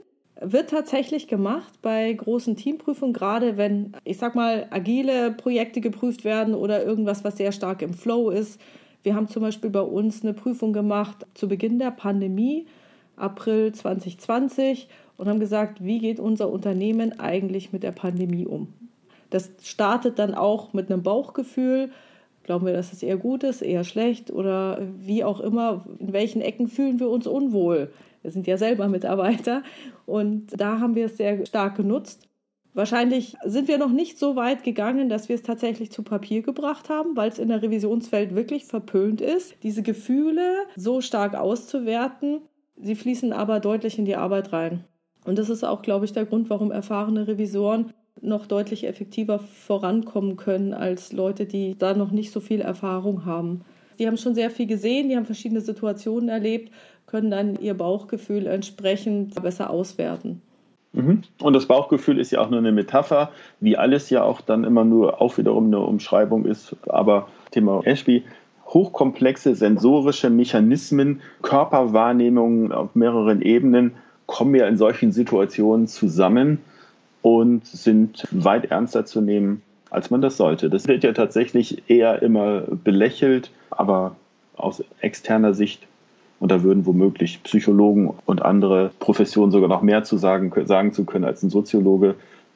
Wird tatsächlich gemacht bei großen Teamprüfungen, gerade wenn, ich sag mal, agile Projekte geprüft werden oder irgendwas, was sehr stark im Flow ist. Wir haben zum Beispiel bei uns eine Prüfung gemacht zu Beginn der Pandemie, April 2020, und haben gesagt, wie geht unser Unternehmen eigentlich mit der Pandemie um? Das startet dann auch mit einem Bauchgefühl, Glauben wir, dass es eher gut ist, eher schlecht oder wie auch immer, in welchen Ecken fühlen wir uns unwohl? Wir sind ja selber Mitarbeiter und da haben wir es sehr stark genutzt. Wahrscheinlich sind wir noch nicht so weit gegangen, dass wir es tatsächlich zu Papier gebracht haben, weil es in der Revisionswelt wirklich verpönt ist, diese Gefühle so stark auszuwerten. Sie fließen aber deutlich in die Arbeit rein. Und das ist auch, glaube ich, der Grund, warum erfahrene Revisoren noch deutlich effektiver vorankommen können als Leute, die da noch nicht so viel Erfahrung haben. Die haben schon sehr viel gesehen, die haben verschiedene Situationen erlebt, können dann ihr Bauchgefühl entsprechend besser auswerten. Mhm. Und das Bauchgefühl ist ja auch nur eine Metapher, wie alles ja auch dann immer nur auch wiederum eine Umschreibung ist. Aber Thema Ashby, hochkomplexe sensorische Mechanismen, Körperwahrnehmungen auf mehreren Ebenen kommen ja in solchen Situationen zusammen und sind weit ernster zu nehmen, als man das sollte. Das wird ja tatsächlich eher immer belächelt, aber aus externer Sicht, und da würden womöglich Psychologen und andere Professionen sogar noch mehr zu sagen, sagen zu können als ein Soziologe,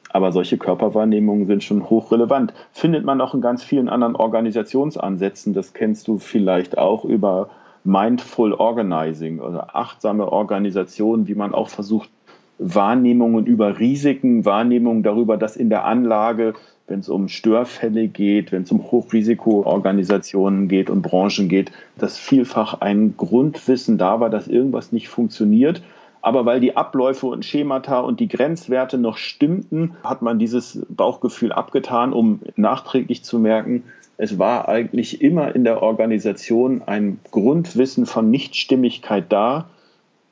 aber solche Körperwahrnehmungen sind schon hochrelevant. Findet man auch in ganz vielen anderen Organisationsansätzen. Das kennst du vielleicht auch über Mindful Organizing oder achtsame Organisation, wie man auch versucht, Wahrnehmungen über Risiken, Wahrnehmungen darüber, dass in der Anlage, wenn es um Störfälle geht, wenn es um Hochrisikoorganisationen geht und Branchen geht, dass vielfach ein Grundwissen da war, dass irgendwas nicht funktioniert. Aber weil die Abläufe und Schemata und die Grenzwerte noch stimmten, hat man dieses Bauchgefühl abgetan, um nachträglich zu merken, es war eigentlich immer in der Organisation ein Grundwissen von Nichtstimmigkeit da,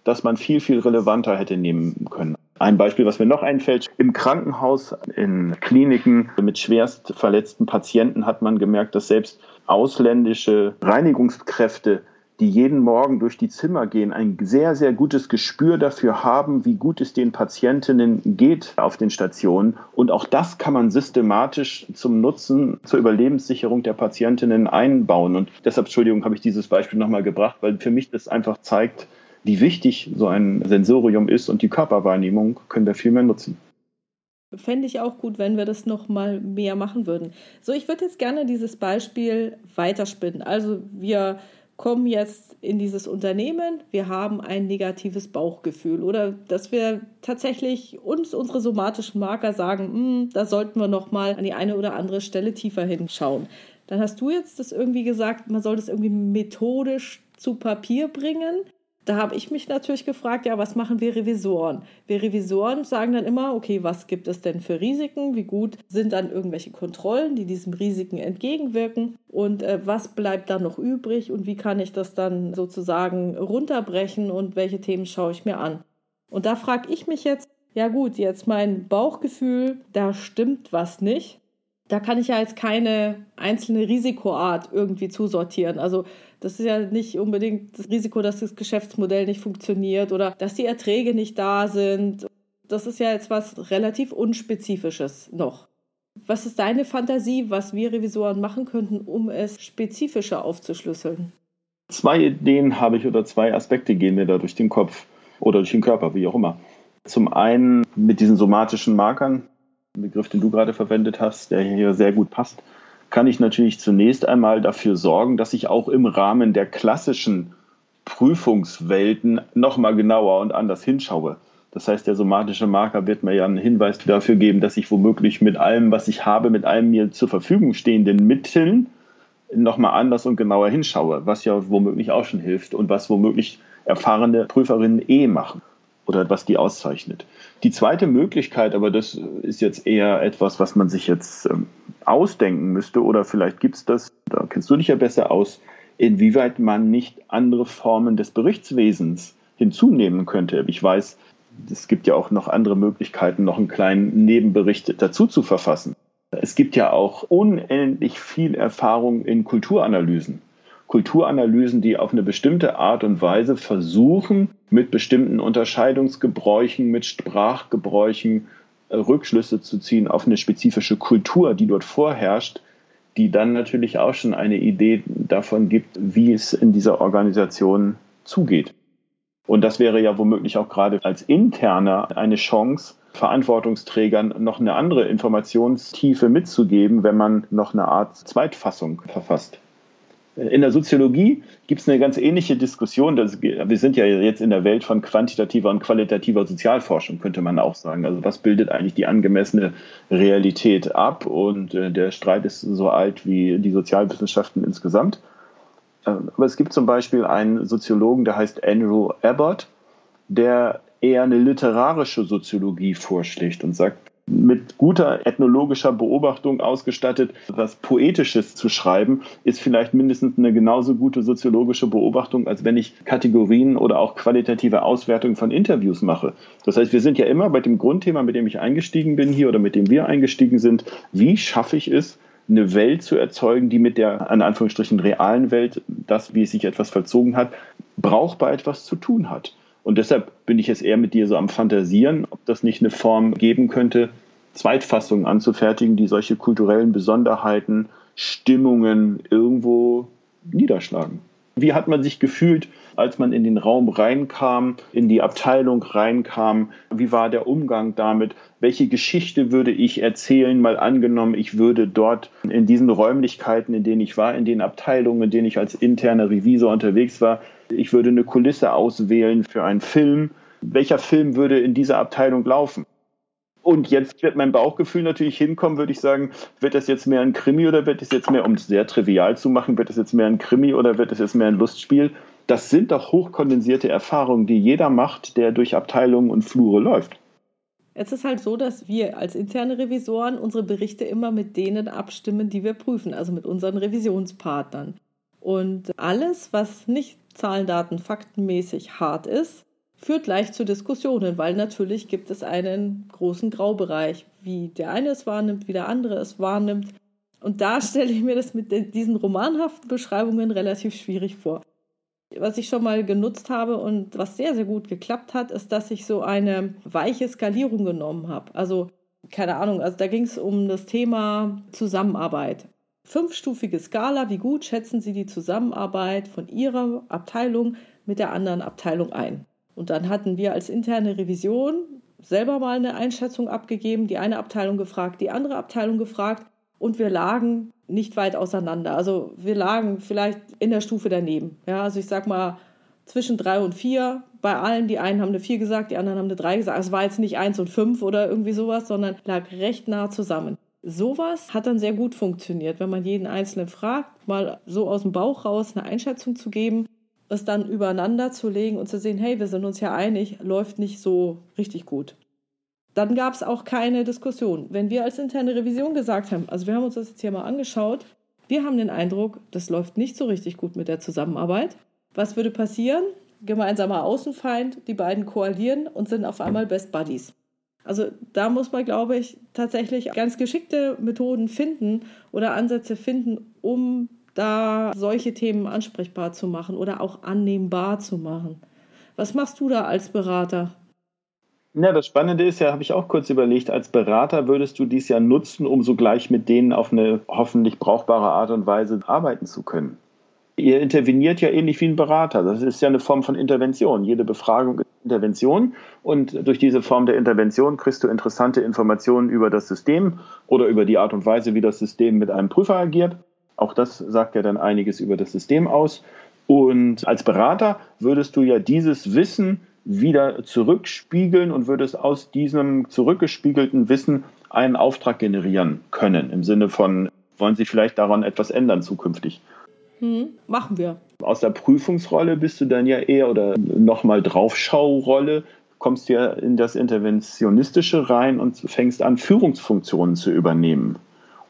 das man viel, viel relevanter hätte nehmen können. Ein Beispiel, was mir noch einfällt, im Krankenhaus, in Kliniken mit schwerst verletzten Patienten hat man gemerkt, dass selbst ausländische Reinigungskräfte, die jeden Morgen durch die Zimmer gehen, ein sehr, sehr gutes Gespür dafür haben, wie gut es den Patientinnen geht auf den Stationen. Und auch das kann man systematisch zum Nutzen zur Überlebenssicherung der Patientinnen einbauen. Und deshalb, Entschuldigung, habe ich dieses Beispiel nochmal gebracht, weil für mich das einfach zeigt, wie wichtig so ein Sensorium ist und die Körperwahrnehmung können wir viel mehr nutzen. Fände ich auch gut, wenn wir das noch mal mehr machen würden. So, ich würde jetzt gerne dieses Beispiel weiterspinnen. Also wir kommen jetzt in dieses Unternehmen, wir haben ein negatives Bauchgefühl oder dass wir tatsächlich uns unsere somatischen Marker sagen, hm, da sollten wir noch mal an die eine oder andere Stelle tiefer hinschauen. Dann hast du jetzt das irgendwie gesagt, man soll das irgendwie methodisch zu Papier bringen da habe ich mich natürlich gefragt, ja, was machen wir Revisoren? Wir Revisoren sagen dann immer, okay, was gibt es denn für Risiken? Wie gut sind dann irgendwelche Kontrollen, die diesen Risiken entgegenwirken? Und äh, was bleibt dann noch übrig? Und wie kann ich das dann sozusagen runterbrechen? Und welche Themen schaue ich mir an? Und da frage ich mich jetzt, ja gut, jetzt mein Bauchgefühl, da stimmt was nicht da kann ich ja jetzt keine einzelne Risikoart irgendwie zusortieren. Also das ist ja nicht unbedingt das Risiko, dass das Geschäftsmodell nicht funktioniert oder dass die Erträge nicht da sind. Das ist ja jetzt was relativ unspezifisches noch. Was ist deine Fantasie, was wir Revisoren machen könnten, um es spezifischer aufzuschlüsseln? Zwei Ideen habe ich oder zwei Aspekte gehen mir da durch den Kopf oder durch den Körper, wie auch immer. Zum einen mit diesen somatischen Markern, Begriff, den du gerade verwendet hast, der hier sehr gut passt, kann ich natürlich zunächst einmal dafür sorgen, dass ich auch im Rahmen der klassischen Prüfungswelten nochmal genauer und anders hinschaue. Das heißt, der somatische Marker wird mir ja einen Hinweis dafür geben, dass ich womöglich mit allem, was ich habe, mit allen mir zur Verfügung stehenden Mitteln nochmal anders und genauer hinschaue, was ja womöglich auch schon hilft und was womöglich erfahrene Prüferinnen eh machen oder was die auszeichnet. Die zweite Möglichkeit, aber das ist jetzt eher etwas, was man sich jetzt ähm, ausdenken müsste oder vielleicht gibt es das, da kennst du dich ja besser aus, inwieweit man nicht andere Formen des Berichtswesens hinzunehmen könnte. Ich weiß, es gibt ja auch noch andere Möglichkeiten, noch einen kleinen Nebenbericht dazu zu verfassen. Es gibt ja auch unendlich viel Erfahrung in Kulturanalysen. Kulturanalysen, die auf eine bestimmte Art und Weise versuchen, mit bestimmten Unterscheidungsgebräuchen, mit Sprachgebräuchen äh, Rückschlüsse zu ziehen auf eine spezifische Kultur, die dort vorherrscht, die dann natürlich auch schon eine Idee davon gibt, wie es in dieser Organisation zugeht. Und das wäre ja womöglich auch gerade als Interner eine Chance, Verantwortungsträgern noch eine andere Informationstiefe mitzugeben, wenn man noch eine Art Zweitfassung verfasst. In der Soziologie gibt es eine ganz ähnliche Diskussion. Das, wir sind ja jetzt in der Welt von quantitativer und qualitativer Sozialforschung, könnte man auch sagen. Also was bildet eigentlich die angemessene Realität ab? Und äh, der Streit ist so alt wie die Sozialwissenschaften insgesamt. Ähm, aber es gibt zum Beispiel einen Soziologen, der heißt Andrew Abbott, der eher eine literarische Soziologie vorschlägt und sagt, mit guter ethnologischer Beobachtung ausgestattet, was Poetisches zu schreiben, ist vielleicht mindestens eine genauso gute soziologische Beobachtung, als wenn ich Kategorien oder auch qualitative Auswertungen von Interviews mache. Das heißt, wir sind ja immer bei dem Grundthema, mit dem ich eingestiegen bin hier oder mit dem wir eingestiegen sind, wie schaffe ich es, eine Welt zu erzeugen, die mit der, in Anführungsstrichen, realen Welt, das, wie es sich etwas verzogen hat, brauchbar etwas zu tun hat. Und deshalb bin ich jetzt eher mit dir so am Fantasieren, ob das nicht eine Form geben könnte, Zweitfassungen anzufertigen, die solche kulturellen Besonderheiten, Stimmungen irgendwo niederschlagen. Wie hat man sich gefühlt, als man in den Raum reinkam, in die Abteilung reinkam? Wie war der Umgang damit? Welche Geschichte würde ich erzählen, mal angenommen, ich würde dort in diesen Räumlichkeiten, in denen ich war, in den Abteilungen, in denen ich als interner Revisor unterwegs war, ich würde eine Kulisse auswählen für einen Film. Welcher Film würde in dieser Abteilung laufen? Und jetzt wird mein Bauchgefühl natürlich hinkommen, würde ich sagen, wird das jetzt mehr ein Krimi oder wird es jetzt mehr, um es sehr trivial zu machen, wird es jetzt mehr ein Krimi oder wird es jetzt mehr ein Lustspiel? Das sind doch hochkondensierte Erfahrungen, die jeder macht, der durch Abteilungen und Flure läuft. Es ist halt so, dass wir als interne Revisoren unsere Berichte immer mit denen abstimmen, die wir prüfen, also mit unseren Revisionspartnern. Und alles, was nicht Zahlen, Daten, faktenmäßig hart ist, führt leicht zu Diskussionen, weil natürlich gibt es einen großen Graubereich, wie der eine es wahrnimmt, wie der andere es wahrnimmt. Und da stelle ich mir das mit diesen romanhaften Beschreibungen relativ schwierig vor. Was ich schon mal genutzt habe und was sehr, sehr gut geklappt hat, ist, dass ich so eine weiche Skalierung genommen habe. Also, keine Ahnung, also da ging es um das Thema Zusammenarbeit. Fünfstufige Skala, wie gut schätzen Sie die Zusammenarbeit von Ihrer Abteilung mit der anderen Abteilung ein? Und dann hatten wir als interne Revision selber mal eine Einschätzung abgegeben, die eine Abteilung gefragt, die andere Abteilung gefragt und wir lagen nicht weit auseinander. Also wir lagen vielleicht in der Stufe daneben. Ja, also ich sag mal zwischen drei und vier. Bei allen, die einen haben eine vier gesagt, die anderen haben eine drei gesagt. Es war jetzt nicht eins und fünf oder irgendwie sowas, sondern lag recht nah zusammen. Sowas hat dann sehr gut funktioniert, wenn man jeden Einzelnen fragt, mal so aus dem Bauch raus eine Einschätzung zu geben es dann übereinander zu legen und zu sehen, hey, wir sind uns ja einig, läuft nicht so richtig gut. Dann gab es auch keine Diskussion. Wenn wir als interne Revision gesagt haben, also wir haben uns das jetzt hier mal angeschaut, wir haben den Eindruck, das läuft nicht so richtig gut mit der Zusammenarbeit. Was würde passieren? Gemeinsamer Außenfeind, die beiden koalieren und sind auf einmal Best Buddies. Also da muss man, glaube ich, tatsächlich ganz geschickte Methoden finden oder Ansätze finden, um da solche Themen ansprechbar zu machen oder auch annehmbar zu machen. Was machst du da als Berater? Ja, das Spannende ist ja, habe ich auch kurz überlegt, als Berater würdest du dies ja nutzen, um sogleich mit denen auf eine hoffentlich brauchbare Art und Weise arbeiten zu können. Ihr interveniert ja ähnlich wie ein Berater. Das ist ja eine Form von Intervention. Jede Befragung Intervention und durch diese Form der Intervention kriegst du interessante Informationen über das System oder über die Art und Weise, wie das System mit einem Prüfer agiert. Auch das sagt ja dann einiges über das System aus. Und als Berater würdest du ja dieses Wissen wieder zurückspiegeln und würdest aus diesem zurückgespiegelten Wissen einen Auftrag generieren können. Im Sinne von, wollen Sie vielleicht daran etwas ändern zukünftig? Hm, machen wir. Aus der Prüfungsrolle bist du dann ja eher oder nochmal Draufschaurolle, kommst ja in das Interventionistische rein und fängst an, Führungsfunktionen zu übernehmen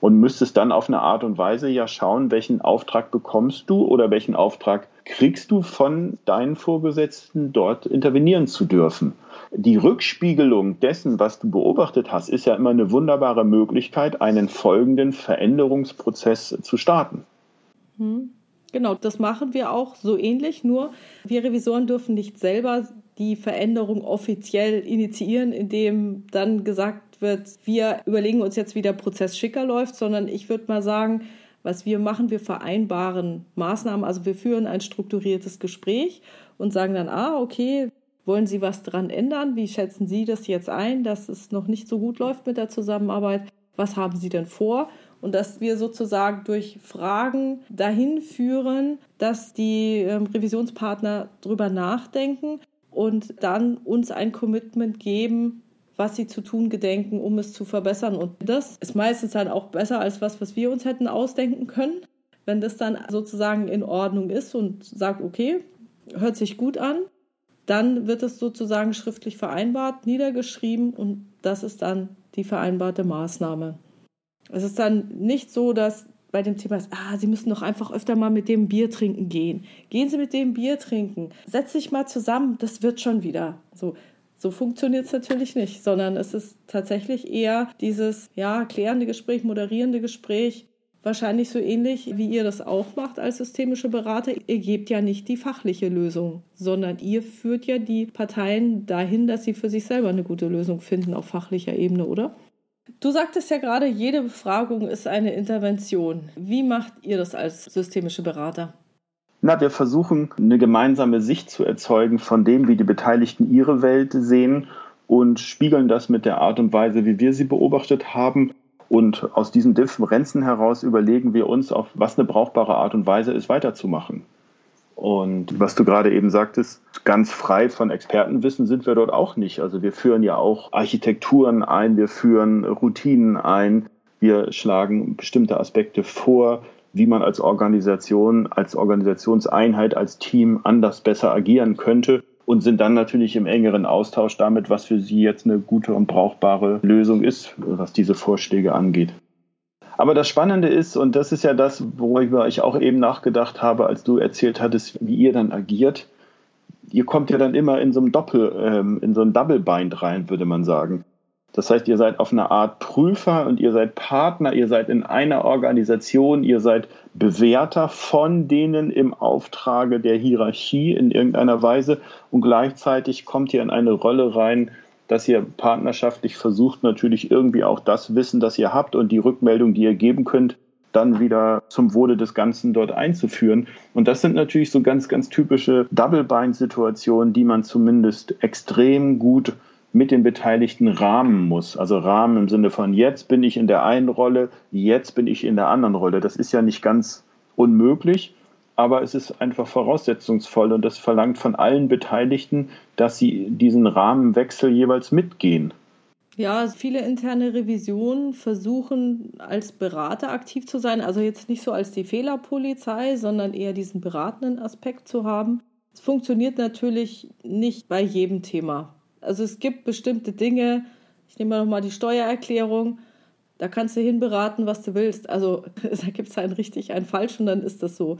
und müsstest dann auf eine Art und Weise ja schauen, welchen Auftrag bekommst du oder welchen Auftrag kriegst du von deinen Vorgesetzten, dort intervenieren zu dürfen. Die Rückspiegelung dessen, was du beobachtet hast, ist ja immer eine wunderbare Möglichkeit, einen folgenden Veränderungsprozess zu starten. Hm. Genau, das machen wir auch so ähnlich, nur wir Revisoren dürfen nicht selber die Veränderung offiziell initiieren, indem dann gesagt wird, wir überlegen uns jetzt, wie der Prozess schicker läuft, sondern ich würde mal sagen, was wir machen, wir vereinbaren Maßnahmen, also wir führen ein strukturiertes Gespräch und sagen dann, ah, okay, wollen Sie was dran ändern? Wie schätzen Sie das jetzt ein, dass es noch nicht so gut läuft mit der Zusammenarbeit? Was haben Sie denn vor? Und dass wir sozusagen durch Fragen dahin führen, dass die ähm, Revisionspartner drüber nachdenken und dann uns ein Commitment geben, was sie zu tun gedenken, um es zu verbessern. Und das ist meistens dann auch besser als was, was wir uns hätten ausdenken können. Wenn das dann sozusagen in Ordnung ist und sagt, okay, hört sich gut an, dann wird es sozusagen schriftlich vereinbart, niedergeschrieben und das ist dann die vereinbarte Maßnahme. Es ist dann nicht so, dass bei dem Thema ist, ah, Sie müssen doch einfach öfter mal mit dem Bier trinken gehen. Gehen Sie mit dem Bier trinken. Setz dich mal zusammen, das wird schon wieder. So, so funktioniert es natürlich nicht, sondern es ist tatsächlich eher dieses ja, klärende Gespräch, moderierende Gespräch, wahrscheinlich so ähnlich wie ihr das auch macht als systemische Berater. Ihr gebt ja nicht die fachliche Lösung, sondern ihr führt ja die Parteien dahin, dass sie für sich selber eine gute Lösung finden auf fachlicher Ebene, oder? Du sagtest ja gerade, jede Befragung ist eine Intervention. Wie macht ihr das als systemische Berater? Na, wir versuchen eine gemeinsame Sicht zu erzeugen von dem, wie die Beteiligten ihre Welt sehen und spiegeln das mit der Art und Weise, wie wir sie beobachtet haben. Und aus diesen Differenzen heraus überlegen wir uns, auf was eine brauchbare Art und Weise ist, weiterzumachen. Und was du gerade eben sagtest, ganz frei von Expertenwissen sind wir dort auch nicht. Also wir führen ja auch Architekturen ein, wir führen Routinen ein, wir schlagen bestimmte Aspekte vor, wie man als Organisation, als Organisationseinheit, als Team anders besser agieren könnte und sind dann natürlich im engeren Austausch damit, was für sie jetzt eine gute und brauchbare Lösung ist, was diese Vorschläge angeht. Aber das Spannende ist, und das ist ja das, worüber ich auch eben nachgedacht habe, als du erzählt hattest, wie ihr dann agiert, ihr kommt ja dann immer in so einem Doppel, ähm, in so ein Double Bind rein, würde man sagen. Das heißt, ihr seid auf eine Art Prüfer und ihr seid Partner, ihr seid in einer Organisation, ihr seid Bewerter von denen im Auftrage der Hierarchie in irgendeiner Weise und gleichzeitig kommt ihr in eine Rolle rein, dass ihr partnerschaftlich versucht, natürlich irgendwie auch das Wissen, das ihr habt und die Rückmeldung, die ihr geben könnt, dann wieder zum Wohle des Ganzen dort einzuführen. Und das sind natürlich so ganz, ganz typische Double-Bind-Situationen, die man zumindest extrem gut mit den Beteiligten rahmen muss. Also Rahmen im Sinne von jetzt bin ich in der einen Rolle, jetzt bin ich in der anderen Rolle. Das ist ja nicht ganz unmöglich, aber es ist einfach voraussetzungsvoll und das verlangt von allen Beteiligten, dass sie diesen Rahmenwechsel jeweils mitgehen. Ja, viele interne Revisionen versuchen als Berater aktiv zu sein, also jetzt nicht so als die Fehlerpolizei, sondern eher diesen beratenden Aspekt zu haben. Es funktioniert natürlich nicht bei jedem Thema. Also es gibt bestimmte Dinge, ich nehme mal nochmal die Steuererklärung, da kannst du hinberaten, was du willst. Also da gibt es ein richtig, ein falsch und dann ist das so.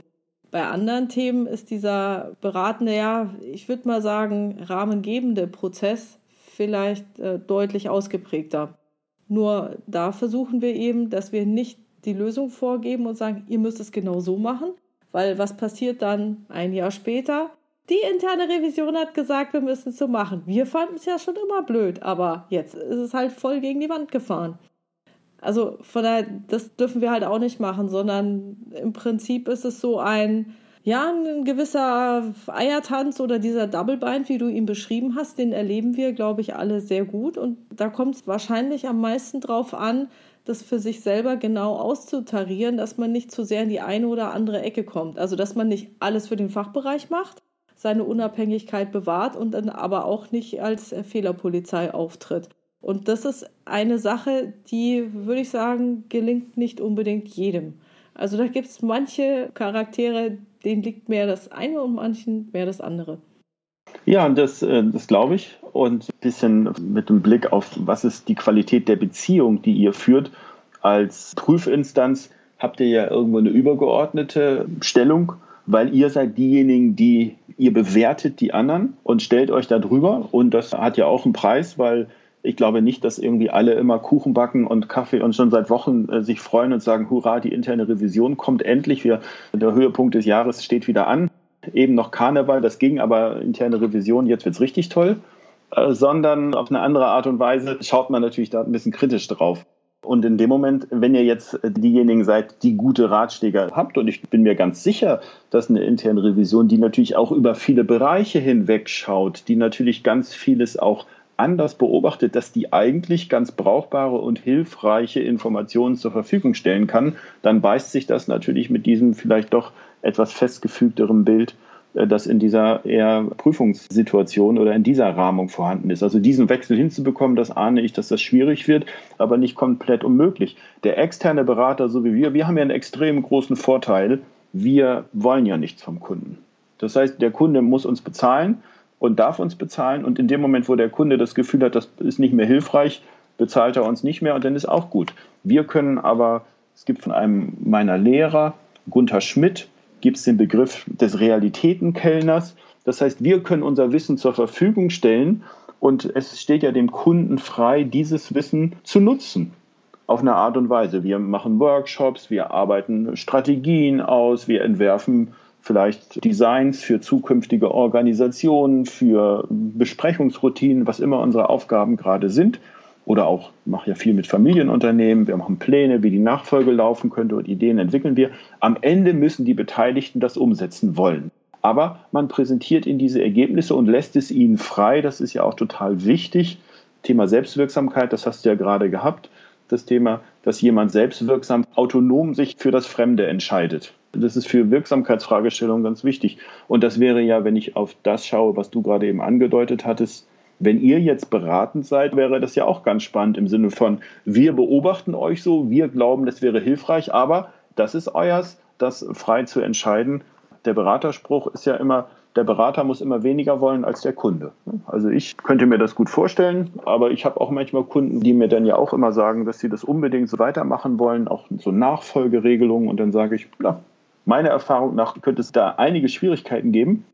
Bei anderen Themen ist dieser beratende, ja, ich würde mal sagen, rahmengebende Prozess vielleicht äh, deutlich ausgeprägter. Nur da versuchen wir eben, dass wir nicht die Lösung vorgeben und sagen, ihr müsst es genau so machen, weil was passiert dann ein Jahr später? Die interne Revision hat gesagt, wir müssen es so machen. Wir fanden es ja schon immer blöd, aber jetzt ist es halt voll gegen die Wand gefahren. Also von daher, das dürfen wir halt auch nicht machen, sondern im Prinzip ist es so ein, ja, ein gewisser Eiertanz oder dieser Doublebind, wie du ihn beschrieben hast, den erleben wir, glaube ich, alle sehr gut. Und da kommt es wahrscheinlich am meisten drauf an, das für sich selber genau auszutarieren, dass man nicht zu sehr in die eine oder andere Ecke kommt. Also, dass man nicht alles für den Fachbereich macht, seine Unabhängigkeit bewahrt und dann aber auch nicht als Fehlerpolizei auftritt. Und das ist eine Sache, die, würde ich sagen, gelingt nicht unbedingt jedem. Also da gibt es manche Charaktere, denen liegt mehr das eine und manchen mehr das andere. Ja, das, äh, das glaube ich. Und ein bisschen mit dem Blick auf, was ist die Qualität der Beziehung, die ihr führt. Als Prüfinstanz habt ihr ja irgendwo eine übergeordnete Stellung, weil ihr seid diejenigen, die ihr bewertet die anderen und stellt euch da drüber. Und das hat ja auch einen Preis, weil ich glaube nicht, dass irgendwie alle immer Kuchen backen und Kaffee und schon seit Wochen äh, sich freuen und sagen, hurra, die interne Revision kommt endlich. Wir, der Höhepunkt des Jahres steht wieder an. Eben noch Karneval, das ging, aber interne Revision, jetzt wird es richtig toll. Äh, sondern auf eine andere Art und Weise schaut man natürlich da ein bisschen kritisch drauf. Und in dem Moment, wenn ihr jetzt diejenigen seid, die gute Ratschläge habt, und ich bin mir ganz sicher, dass eine interne Revision, die natürlich auch über viele Bereiche hinweg schaut, die natürlich ganz vieles auch anders beobachtet, dass die eigentlich ganz brauchbare und hilfreiche Informationen zur Verfügung stellen kann, dann beißt sich das natürlich mit diesem vielleicht doch etwas festgefügteren Bild, äh, das in dieser eher Prüfungssituation oder in dieser Rahmung vorhanden ist. Also diesen Wechsel hinzubekommen, das ahne ich, dass das schwierig wird, aber nicht komplett unmöglich. Der externe Berater, so wie wir, wir haben ja einen extrem großen Vorteil. Wir wollen ja nichts vom Kunden. Das heißt, der Kunde muss uns bezahlen und darf uns bezahlen. Und in dem Moment, wo der Kunde das Gefühl hat, das ist nicht mehr hilfreich, bezahlt er uns nicht mehr und dann ist auch gut. Wir können aber, es gibt von einem meiner Lehrer, Gunther Schmidt, gibt es den Begriff des Realitätenkellners. Das heißt, wir können unser Wissen zur Verfügung stellen und es steht ja dem Kunden frei, dieses Wissen zu nutzen. Auf eine Art und Weise. Wir machen Workshops, wir arbeiten Strategien aus, wir entwerfen vielleicht Designs für zukünftige Organisationen, für Besprechungsroutinen, was immer unsere Aufgaben gerade sind. Oder auch, ich mache ja viel mit Familienunternehmen, wir machen Pläne, wie die Nachfolge laufen könnte und Ideen entwickeln wir. Am Ende müssen die Beteiligten das umsetzen wollen. Aber man präsentiert ihnen diese Ergebnisse und lässt es ihnen frei. Das ist ja auch total wichtig. Thema Selbstwirksamkeit, das hast du ja gerade gehabt. Das Thema, dass jemand selbstwirksam autonom sich für das Fremde entscheidet. Das ist für Wirksamkeitsfragestellungen ganz wichtig. Und das wäre ja, wenn ich auf das schaue, was du gerade eben angedeutet hattest, wenn ihr jetzt beratend seid, wäre das ja auch ganz spannend im Sinne von, wir beobachten euch so, wir glauben, das wäre hilfreich, aber das ist euers, das frei zu entscheiden. Der Beraterspruch ist ja immer, der Berater muss immer weniger wollen als der Kunde. Also ich könnte mir das gut vorstellen, aber ich habe auch manchmal Kunden, die mir dann ja auch immer sagen, dass sie das unbedingt so weitermachen wollen, auch so Nachfolgeregelungen. Und dann sage ich, na, Meiner Erfahrung nach könnte es da einige Schwierigkeiten geben,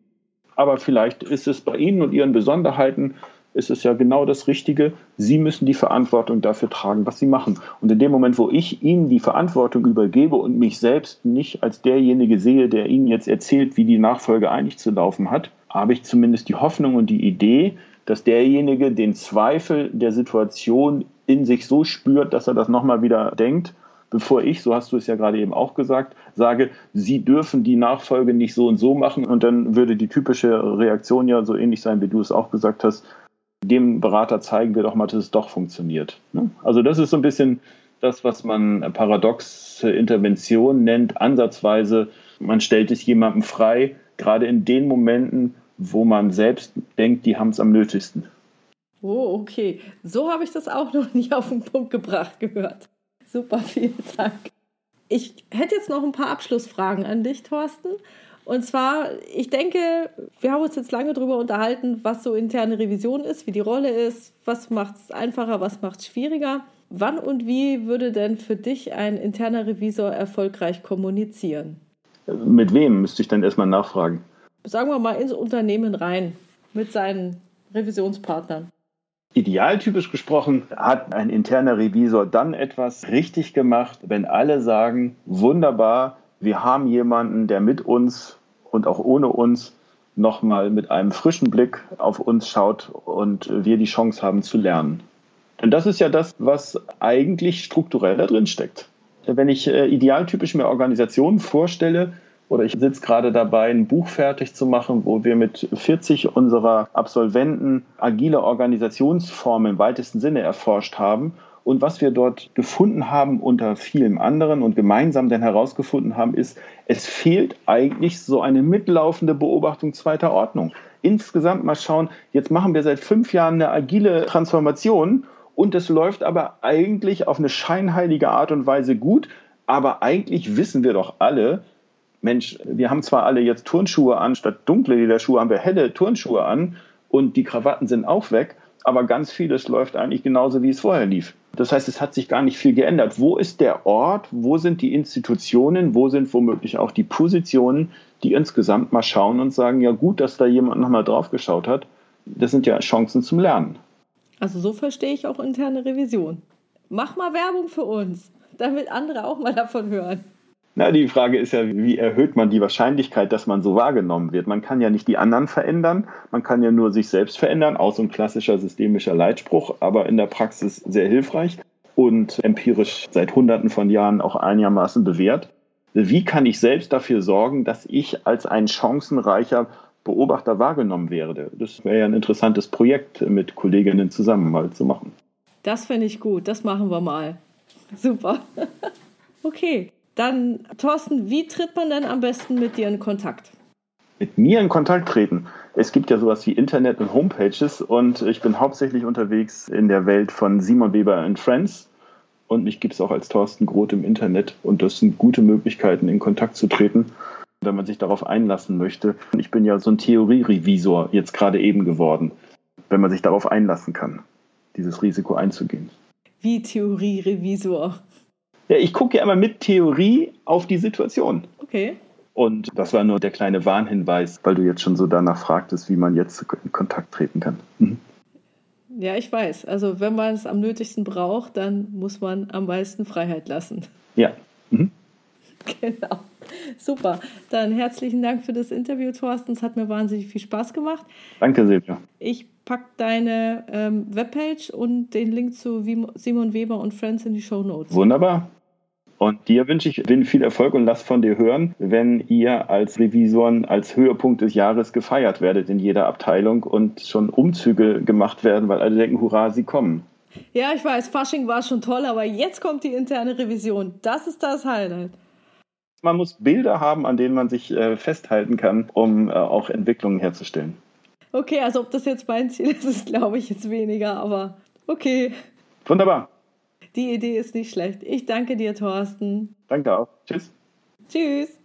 aber vielleicht ist es bei Ihnen und Ihren Besonderheiten ist es ja genau das Richtige. Sie müssen die Verantwortung dafür tragen, was Sie machen. Und in dem Moment, wo ich Ihnen die Verantwortung übergebe und mich selbst nicht als derjenige sehe, der Ihnen jetzt erzählt, wie die Nachfolge eigentlich zu laufen hat, habe ich zumindest die Hoffnung und die Idee, dass derjenige den Zweifel der Situation in sich so spürt, dass er das nochmal wieder denkt bevor ich, so hast du es ja gerade eben auch gesagt, sage, sie dürfen die Nachfolge nicht so und so machen und dann würde die typische Reaktion ja so ähnlich sein, wie du es auch gesagt hast, dem Berater zeigen wir doch mal, dass es doch funktioniert. Ne? Also das ist so ein bisschen das, was man paradoxe Intervention nennt, ansatzweise, man stellt es jemandem frei, gerade in den Momenten, wo man selbst denkt, die haben es am nötigsten. Oh, okay. So habe ich das auch noch nicht auf den Punkt gebracht gehört. Super, vielen Dank. Ich hätte jetzt noch ein paar Abschlussfragen an dich, Thorsten. Und zwar, ich denke, wir haben uns jetzt lange darüber unterhalten, was so interne Revision ist, wie die Rolle ist, was macht es einfacher, was macht es schwieriger. Wann und wie würde denn für dich ein interner Revisor erfolgreich kommunizieren? Mit wem müsste ich dann erstmal nachfragen? Sagen wir mal ins Unternehmen rein, mit seinen Revisionspartnern. Idealtypisch gesprochen hat ein interner Revisor dann etwas richtig gemacht, wenn alle sagen, wunderbar, wir haben jemanden, der mit uns und auch ohne uns nochmal mit einem frischen Blick auf uns schaut und wir die Chance haben zu lernen. Denn das ist ja das, was eigentlich strukturell da drin steckt. Wenn ich äh, idealtypisch mir Organisationen vorstelle, oder ich sitze gerade dabei, ein Buch fertig zu machen, wo wir mit 40 unserer Absolventen agile Organisationsformen im weitesten Sinne erforscht haben. Und was wir dort gefunden haben unter vielem anderen und gemeinsam dann herausgefunden haben, ist, es fehlt eigentlich so eine mitlaufende Beobachtung zweiter Ordnung. Insgesamt mal schauen, jetzt machen wir seit fünf Jahren eine agile Transformation und es läuft aber eigentlich auf eine scheinheilige Art und Weise gut. Aber eigentlich wissen wir doch alle, Mensch, wir haben zwar alle jetzt Turnschuhe an, statt dunkle Lederschuhe haben wir helle Turnschuhe an und die Krawatten sind auch weg, aber ganz vieles läuft eigentlich genauso, wie es vorher lief. Das heißt, es hat sich gar nicht viel geändert. Wo ist der Ort? Wo sind die Institutionen? Wo sind womöglich auch die Positionen, die insgesamt mal schauen und sagen, ja gut, dass da jemand nochmal drauf geschaut hat. Das sind ja Chancen zum Lernen. Also so verstehe ich auch interne Revision. Mach mal Werbung für uns, damit andere auch mal davon hören. Na, die Frage ist ja, wie erhöht man die Wahrscheinlichkeit, dass man so wahrgenommen wird? Man kann ja nicht die anderen verändern, man kann ja nur sich selbst verändern, auch so ein klassischer systemischer Leitspruch, aber in der Praxis sehr hilfreich und empirisch seit Hunderten von Jahren auch einigermaßen bewährt. Wie kann ich selbst dafür sorgen, dass ich als ein chancenreicher Beobachter wahrgenommen werde? Das wäre ja ein interessantes Projekt mit Kolleginnen zusammen mal zu machen. Das finde ich gut, das machen wir mal. Super. okay. Dann, Thorsten, wie tritt man denn am besten mit dir in Kontakt? Mit mir in Kontakt treten. Es gibt ja sowas wie Internet und Homepages und ich bin hauptsächlich unterwegs in der Welt von Simon Weber and Friends und mich gibt es auch als Thorsten Groth im Internet und das sind gute Möglichkeiten, in Kontakt zu treten, wenn man sich darauf einlassen möchte. Ich bin ja so ein Theorierevisor jetzt gerade eben geworden, wenn man sich darauf einlassen kann, dieses Risiko einzugehen. Wie Theorierevisor? Ja, ich gucke ja immer mit Theorie auf die Situation. Okay. Und das war nur der kleine Warnhinweis, weil du jetzt schon so danach fragtest, wie man jetzt in Kontakt treten kann. Mhm. Ja, ich weiß. Also wenn man es am nötigsten braucht, dann muss man am meisten Freiheit lassen. Ja. Mhm. Genau. Super. Dann herzlichen Dank für das Interview, Thorsten. Es hat mir wahnsinnig viel Spaß gemacht. Danke, Silvia. Ich packe deine ähm, Webpage und den Link zu Simon Weber und Friends in die Show Notes. Wunderbar. Und dir wünsche ich viel Erfolg und lass von dir hören, wenn ihr als Revisoren als Höhepunkt des Jahres gefeiert werdet in jeder Abteilung und schon Umzüge gemacht werden, weil alle denken, hurra, sie kommen. Ja, ich weiß, Fasching war schon toll, aber jetzt kommt die interne Revision. Das ist das Highlight. Man muss Bilder haben, an denen man sich äh, festhalten kann, um äh, auch Entwicklungen herzustellen. Okay, also ob das jetzt mein Ziel ist, ist glaube ich jetzt weniger, aber okay. Wunderbar. Die Idee ist nicht schlecht. Ich danke dir, Thorsten. Danke auch. Tschüss. Tschüss.